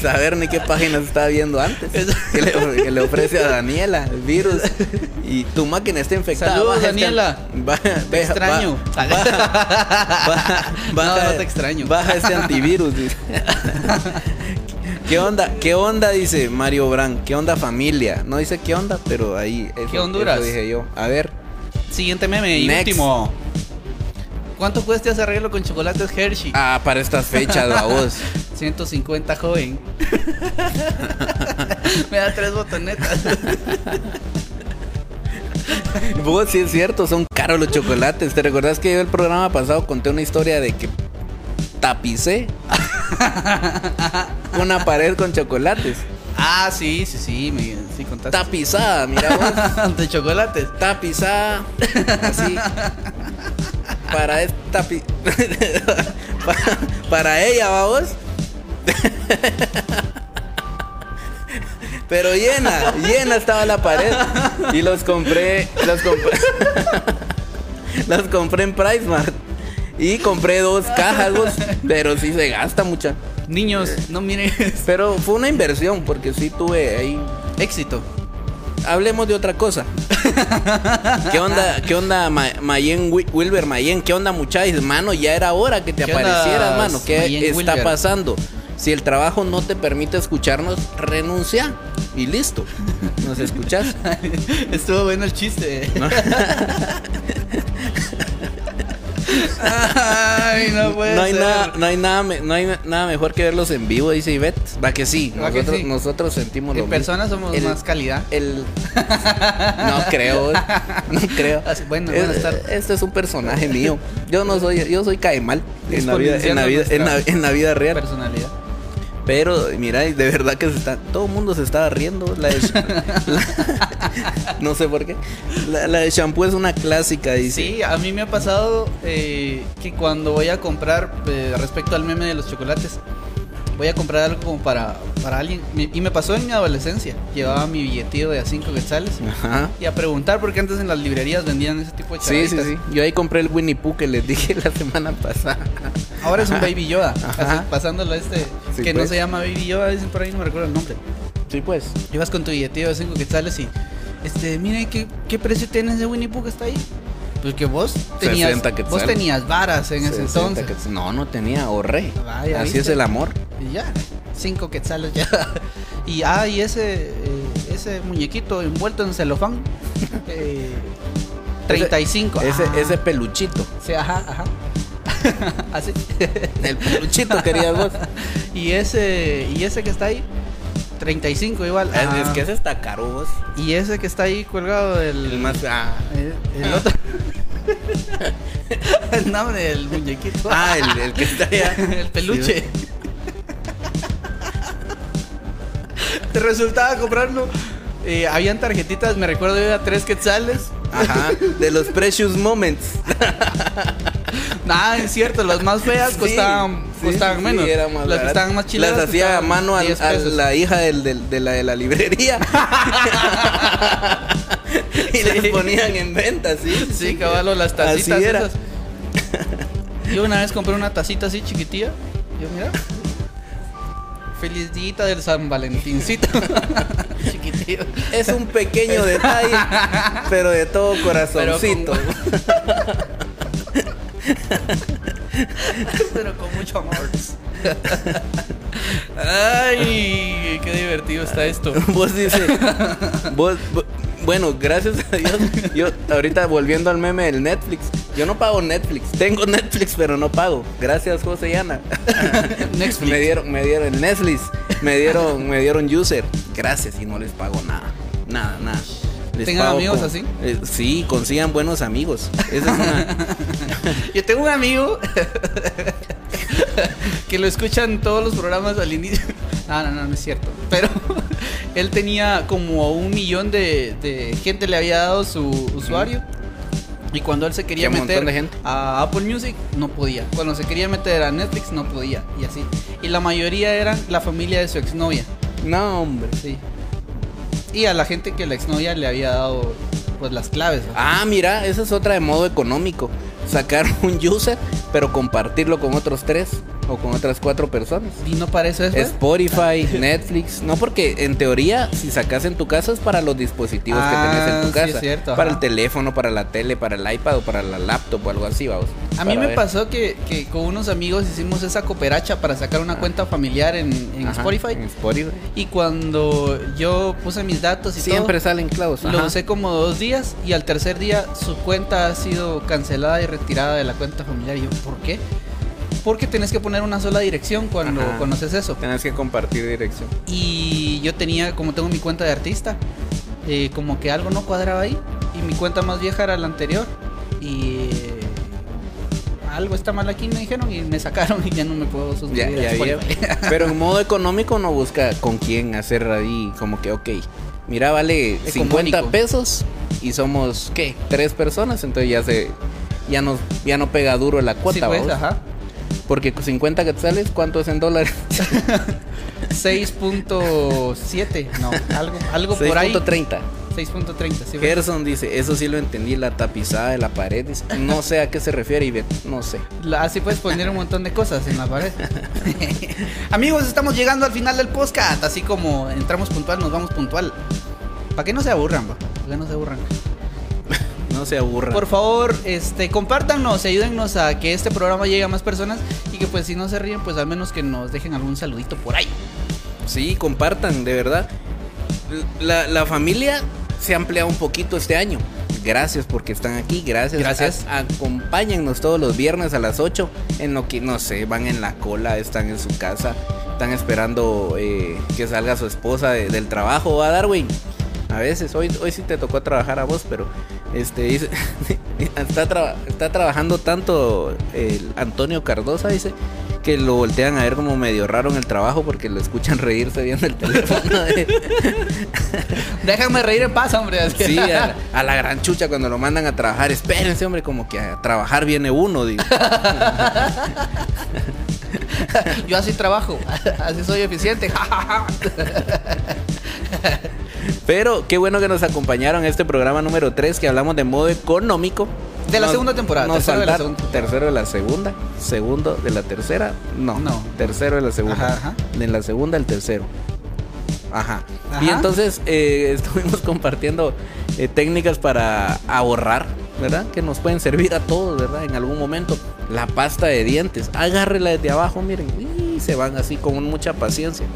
S3: Saber ni qué páginas estaba viendo antes. Que le, que le ofrece a Daniela el virus. Y tu máquina está infectada.
S2: Saludos,
S3: Baja este-
S2: Daniela.
S3: baja-
S2: Te extraño.
S3: baja- baja-
S2: No,
S3: baja-
S2: no te extraño.
S3: Baja este antivirus. dice. ¿Qué onda? ¿Qué onda? Dice Mario Brand. ¿Qué onda familia? No dice qué onda, pero ahí. eso-
S2: ¿Qué Honduras?
S3: eso dije yo. A ver.
S2: Siguiente meme y
S3: Next.
S2: último. ¿Cuánto cuesta ese arreglo con chocolates Hershey?
S3: Ah, para estas fechas, la *laughs* voz.
S2: 150 joven. *laughs* Me da tres botonetas. *laughs*
S3: Vos sí es cierto, son caros los chocolates. ¿Te recordás que yo el programa pasado conté una historia de que tapicé *laughs* una pared con chocolates?
S2: Ah, sí, sí, sí, me, sí contaste.
S3: Tapizada, mira vos.
S2: de chocolates.
S3: Tapizada. Así. Para esta para, para ella, vamos. *laughs* Pero llena, llena estaba la pared. Y los compré, los compré. *laughs* los compré en Price Mart. Y compré dos cajas, vos, pero sí se gasta mucha.
S2: Niños, no miren.
S3: Pero fue una inversión porque sí tuve ahí
S2: Éxito.
S3: hablemos de otra cosa. ¿Qué onda, qué onda Ma- Mayen Wi- Wilber Mayen? ¿Qué onda muchachos? Mano, ya era hora que te
S2: ¿Qué onda,
S3: aparecieras, mano. ¿Qué
S2: Mayen
S3: está
S2: Wilber?
S3: pasando? Si el trabajo no te permite escucharnos, renuncia y listo. ¿Nos escuchas? *laughs*
S2: Estuvo bueno el chiste. Ay, no puede
S3: No hay,
S2: ser.
S3: nada, no, hay nada, no hay nada mejor que verlos en vivo, dice Ivette. Va que sí,
S2: Va que
S3: nosotros,
S2: sí.
S3: nosotros sentimos lo
S2: En
S3: mismo.
S2: persona somos
S3: El-
S2: más calidad.
S3: El... No creo, no creo. *laughs*
S2: Bueno,
S3: Es-. Este es un personaje mío. Yo no soy, yo soy caemal en la vida, en la vida, en la, en la vida real.
S2: Personalidad.
S3: Pero mira, de verdad que se está, todo el mundo se estaba riendo. La de, *laughs* la- no sé por qué. La, la de shampoo es una clásica, dice.
S2: Sí, a mí me ha pasado eh, que cuando voy a comprar eh, respecto al meme de los chocolates, voy a comprar algo como para, para alguien. Y me pasó en mi adolescencia. Llevaba mi billetillo de a 5 quetzales.
S3: Ajá.
S2: Y a preguntar, porque antes en las librerías vendían ese tipo de
S3: Sí, sí,
S2: charaditas.
S3: sí. Yo ahí compré el Winnie Pooh que les dije *laughs* la semana pasada.
S2: Ahora es un Baby Yoda.
S3: Ajá.
S2: así, pasándolo a este.
S3: Sí,
S2: que no
S3: pues.
S2: se llama Baby Yoda, dicen por ahí, no me recuerdo el nombre.
S3: Sí, pues.
S2: Llevas con tu billetillo de 5 quetzales y. Este, mire, ¿qué, ¿qué precio tiene ese Winnie Pooh que está ahí? Pues que vos tenías.
S3: 60
S2: Vos tenías varas en ese
S3: 60
S2: entonces.
S3: No, no tenía, ahorré.
S2: Vaya,
S3: Así
S2: ¿viste?
S3: es el amor.
S2: Y ya, 5 quetzales ya. *laughs* Y ah, y ese, eh, ese muñequito envuelto en celofán. *laughs* eh, 35.
S3: Ese,
S2: ah.
S3: ese peluchito.
S2: Sí, ajá, ajá. *laughs* Así.
S3: El peluchito querías vos.
S2: y ese y ese que está ahí 35 igual. Ah.
S3: es que ese está caro vos.
S2: y ese que está ahí colgado del
S3: El más. Ah,
S2: el, el otro el nombre del muñequito.
S3: Ah, el, el que está allá.
S2: el peluche. Te resultaba comprarlo. Eh, habían tarjetitas, me recuerdo yo a tres quetzales.
S3: Ajá. De los Precious Moments.
S2: Nada, *laughs* es cierto, las más feas costaban,
S3: sí,
S2: costaban
S3: sí,
S2: menos.
S3: era
S2: las que estaban más chileras.
S3: Las hacía a mano a,
S2: 10
S3: a
S2: pesos.
S3: la hija del, del- de, la, de la librería. *laughs* y las ponían en venta, sí.
S2: Sí, caballo, las tacitas
S3: Así era.
S2: esas. Yo una vez compré una tacita así chiquitilla. Yo, mira. Feliz día del San Valentincito. *laughs* Chiquitillo.
S3: Es un pequeño detalle, pero de todo corazoncito. *laughs*
S2: Pero con mucho amor. Ay, qué divertido está esto.
S3: Vos dice, vos, vo- bueno, gracias a Dios, yo ahorita volviendo al meme del Netflix, yo no pago Netflix, tengo Netflix pero no pago, gracias José y Ana. *laughs*
S2: Netflix.
S3: Me dieron, me dieron Netflix, me dieron, me dieron user, gracias y no les pago nada, nada, nada. Les
S2: ¿Tengan amigos
S3: con-
S2: así?
S3: eh, sí, consigan buenos amigos. Esa es una, *laughs*
S2: Yo tengo un amigo *laughs* que lo escuchan todos los programas al inicio. No, no, no, no es cierto. Pero él tenía como un millón de, de gente le había dado su usuario. Y cuando él se quería meter
S3: de gente.
S2: a Apple Music, no podía. Cuando se quería meter a Netflix, no podía. Y así. Y la mayoría eran la familia de su exnovia.
S3: no hombre.
S2: Sí. Y a la gente que la exnovia le había dado pues las claves. ¿no?
S3: Ah, mira, esa es otra de modo económico. Sacar *laughs* un user, pero compartirlo con otros tres o con otras cuatro personas.
S2: Y no para eso es.
S3: Spotify, Netflix. No, porque en teoría, si sacas en tu casa es para los dispositivos
S2: Ah,
S3: que tenés en tu
S2: sí,
S3: casa.
S2: es cierto,
S3: para
S2: ajá.
S3: el teléfono, para la tele, para el iPad o para la laptop o algo así, vamos.
S2: A mí me
S3: ver.
S2: pasó que, que con unos amigos hicimos esa cooperacha para sacar una cuenta familiar en, en
S3: Ajá,
S2: Spotify.
S3: En Spotify.
S2: Y cuando yo puse mis datos y
S3: Siempre
S2: todo,
S3: salen clavos.
S2: lo usé como dos días y al tercer día su cuenta ha sido cancelada y retirada de la cuenta familiar. Y yo, ¿por qué? Porque tenés que poner una sola dirección cuando
S3: Ajá.
S2: conoces eso.
S3: Tenés que compartir dirección.
S2: Y yo tenía, como tengo mi cuenta de artista, eh, como que algo no cuadraba ahí. Y mi cuenta más vieja era la anterior. Y eh, algo está mal aquí, me dijeron. Y me sacaron *laughs* y ya no me puedo suscribir.
S3: ya, ya. *laughs* Pero en modo económico no busca con quién hacer ahí como que, ok, mira, vale 50
S2: Económico.
S3: pesos y somos, ¿qué? Tres personas, entonces ya se, ya nos, ya no pega duro la cuota,
S2: Sí, pues, ajá.
S3: Porque 50 quetzales, ¿cuánto es en dólares? *laughs*
S2: 6.7, no, algo, algo por ahí.
S3: 6.30.
S2: 6.30, sí.
S3: Gerson dice, eso sí lo entendí, la tapizada de la pared. Dice, no sé a qué se refiere, Ivette, no sé.
S2: Así puedes poner un montón de cosas en la pared. *laughs* Amigos, estamos llegando al final del podcast. Así como entramos puntual, nos vamos puntual. Para que no se aburran, para que no se aburran.
S3: No se aburra.
S2: Por favor, este, compártanos, ayúdennos a que este programa llegue a más personas y que pues si no se ríen, pues al menos que nos dejen algún saludito por ahí.
S3: Sí, compartan, de verdad. La, la familia se ha ampliado un poquito este año. Gracias porque están aquí, gracias.
S2: Gracias.
S3: A- acompáñennos todos los viernes a las 8 en lo que, no sé, van en la cola, están en su casa, están esperando eh, que salga su esposa de- del trabajo, ¿va Darwin? A veces, hoy, hoy sí te tocó trabajar a vos, pero este dice, *laughs* está, está trabajando tanto el Antonio Cardosa, dice, que lo voltean a ver como medio raro en el trabajo porque lo escuchan reírse viendo el teléfono. *laughs*
S2: Déjame reír en paz, hombre.
S3: Sí, a, *laughs* a la gran chucha cuando lo mandan a trabajar. Espérense, hombre, como que a trabajar viene uno. digo.
S2: Yo así trabajo, así soy eficiente.
S3: Pero qué bueno que nos acompañaron en este programa número 3 que hablamos de modo económico.
S2: De la
S3: Nos-
S2: segunda temporada,
S3: nos
S2: tercero de la segunda.
S3: tercero de la segunda, segundo de la tercera, no,
S2: No.
S3: tercero de la segunda,
S2: Ajá, ajá.
S3: de la segunda el tercero. Ajá.
S2: Ajá.
S3: Y entonces eh, *laughs* estuvimos compartiendo eh, técnicas para ahorrar, ¿verdad? Que nos pueden servir a todos, ¿verdad? En algún momento. La pasta de dientes, agárrela desde abajo, miren, y se van así con mucha paciencia.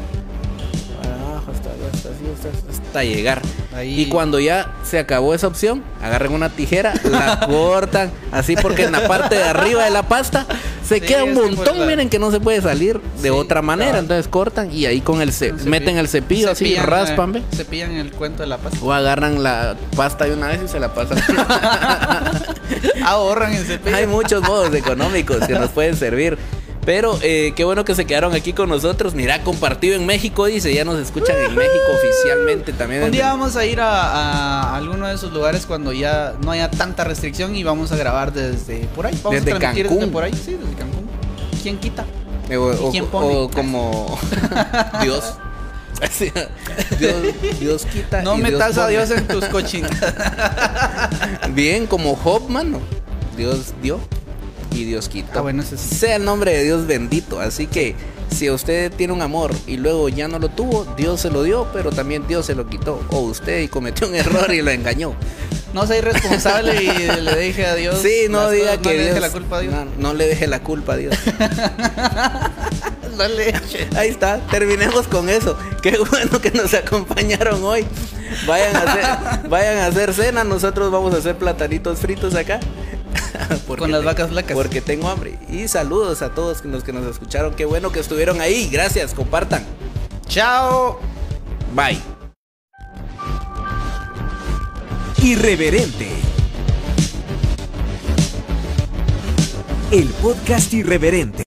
S3: Hasta, así, llegar.
S2: Ahí.
S3: Y cuando ya se acabó esa opción, agarren una tijera, la *laughs* cortan, así porque en la parte de arriba de la pasta se
S2: Sí,
S3: queda un montón,
S2: la-
S3: miren que no se puede salir de
S2: Sí,
S3: otra manera, entonces cortan y ahí con el ce- meten el cepillo así,
S2: Cepillan,
S3: raspan,
S2: eh,
S3: ¿ve?
S2: Cepillan el cuento de la pasta.
S3: O agarran la pasta de una vez y se la pasan. *laughs*
S2: Ahorran el cepillo.
S3: Hay muchos modos económicos que nos pueden servir. Pero eh, qué bueno que se quedaron aquí con nosotros. Mira, compartido en México, dice, ya nos escuchan en México oficialmente también.
S2: Un día vamos a ir a, a alguno de esos lugares cuando ya no haya tanta restricción y vamos a grabar desde por ahí. Vamos
S3: Desde
S2: a
S3: Cancún.
S2: desde por ahí, sí, desde Cancún. ¿Quién quita?
S3: Eh, O,
S2: ¿Y
S3: o-
S2: quién pone?
S3: o como *laughs* Dios. Dios. Dios quita.
S2: No metas a. Dios en tus cochinas. *laughs*
S3: Bien, como Job, mano. Dios dio y Dios quitó.
S2: Ah, bueno, sí.
S3: Sea el nombre de Dios bendito. Así que si usted tiene un amor y luego ya no lo tuvo, Dios se lo dio, pero también Dios se lo quitó. O usted y cometió un *laughs* error y lo engañó.
S2: No sea irresponsable y le deje a Dios.
S3: sí, no diga
S2: cosas,
S3: que
S2: no le
S3: Dios.
S2: deje la culpa a Dios.
S3: No, no le deje la culpa a Dios. *laughs*
S2: No le eche.
S3: Ahí está, terminemos con eso. Qué bueno que nos acompañaron hoy. Vayan a hacer, vayan a hacer cena, nosotros vamos a hacer platanitos fritos acá. *laughs*
S2: Con las
S3: te-
S2: vacas flacas.
S3: Porque tengo hambre. Y saludos a todos los que nos escucharon. Qué bueno que estuvieron ahí. Gracias, compartan.
S2: Chao.
S3: Bye.
S1: Irreverente. El podcast irreverente.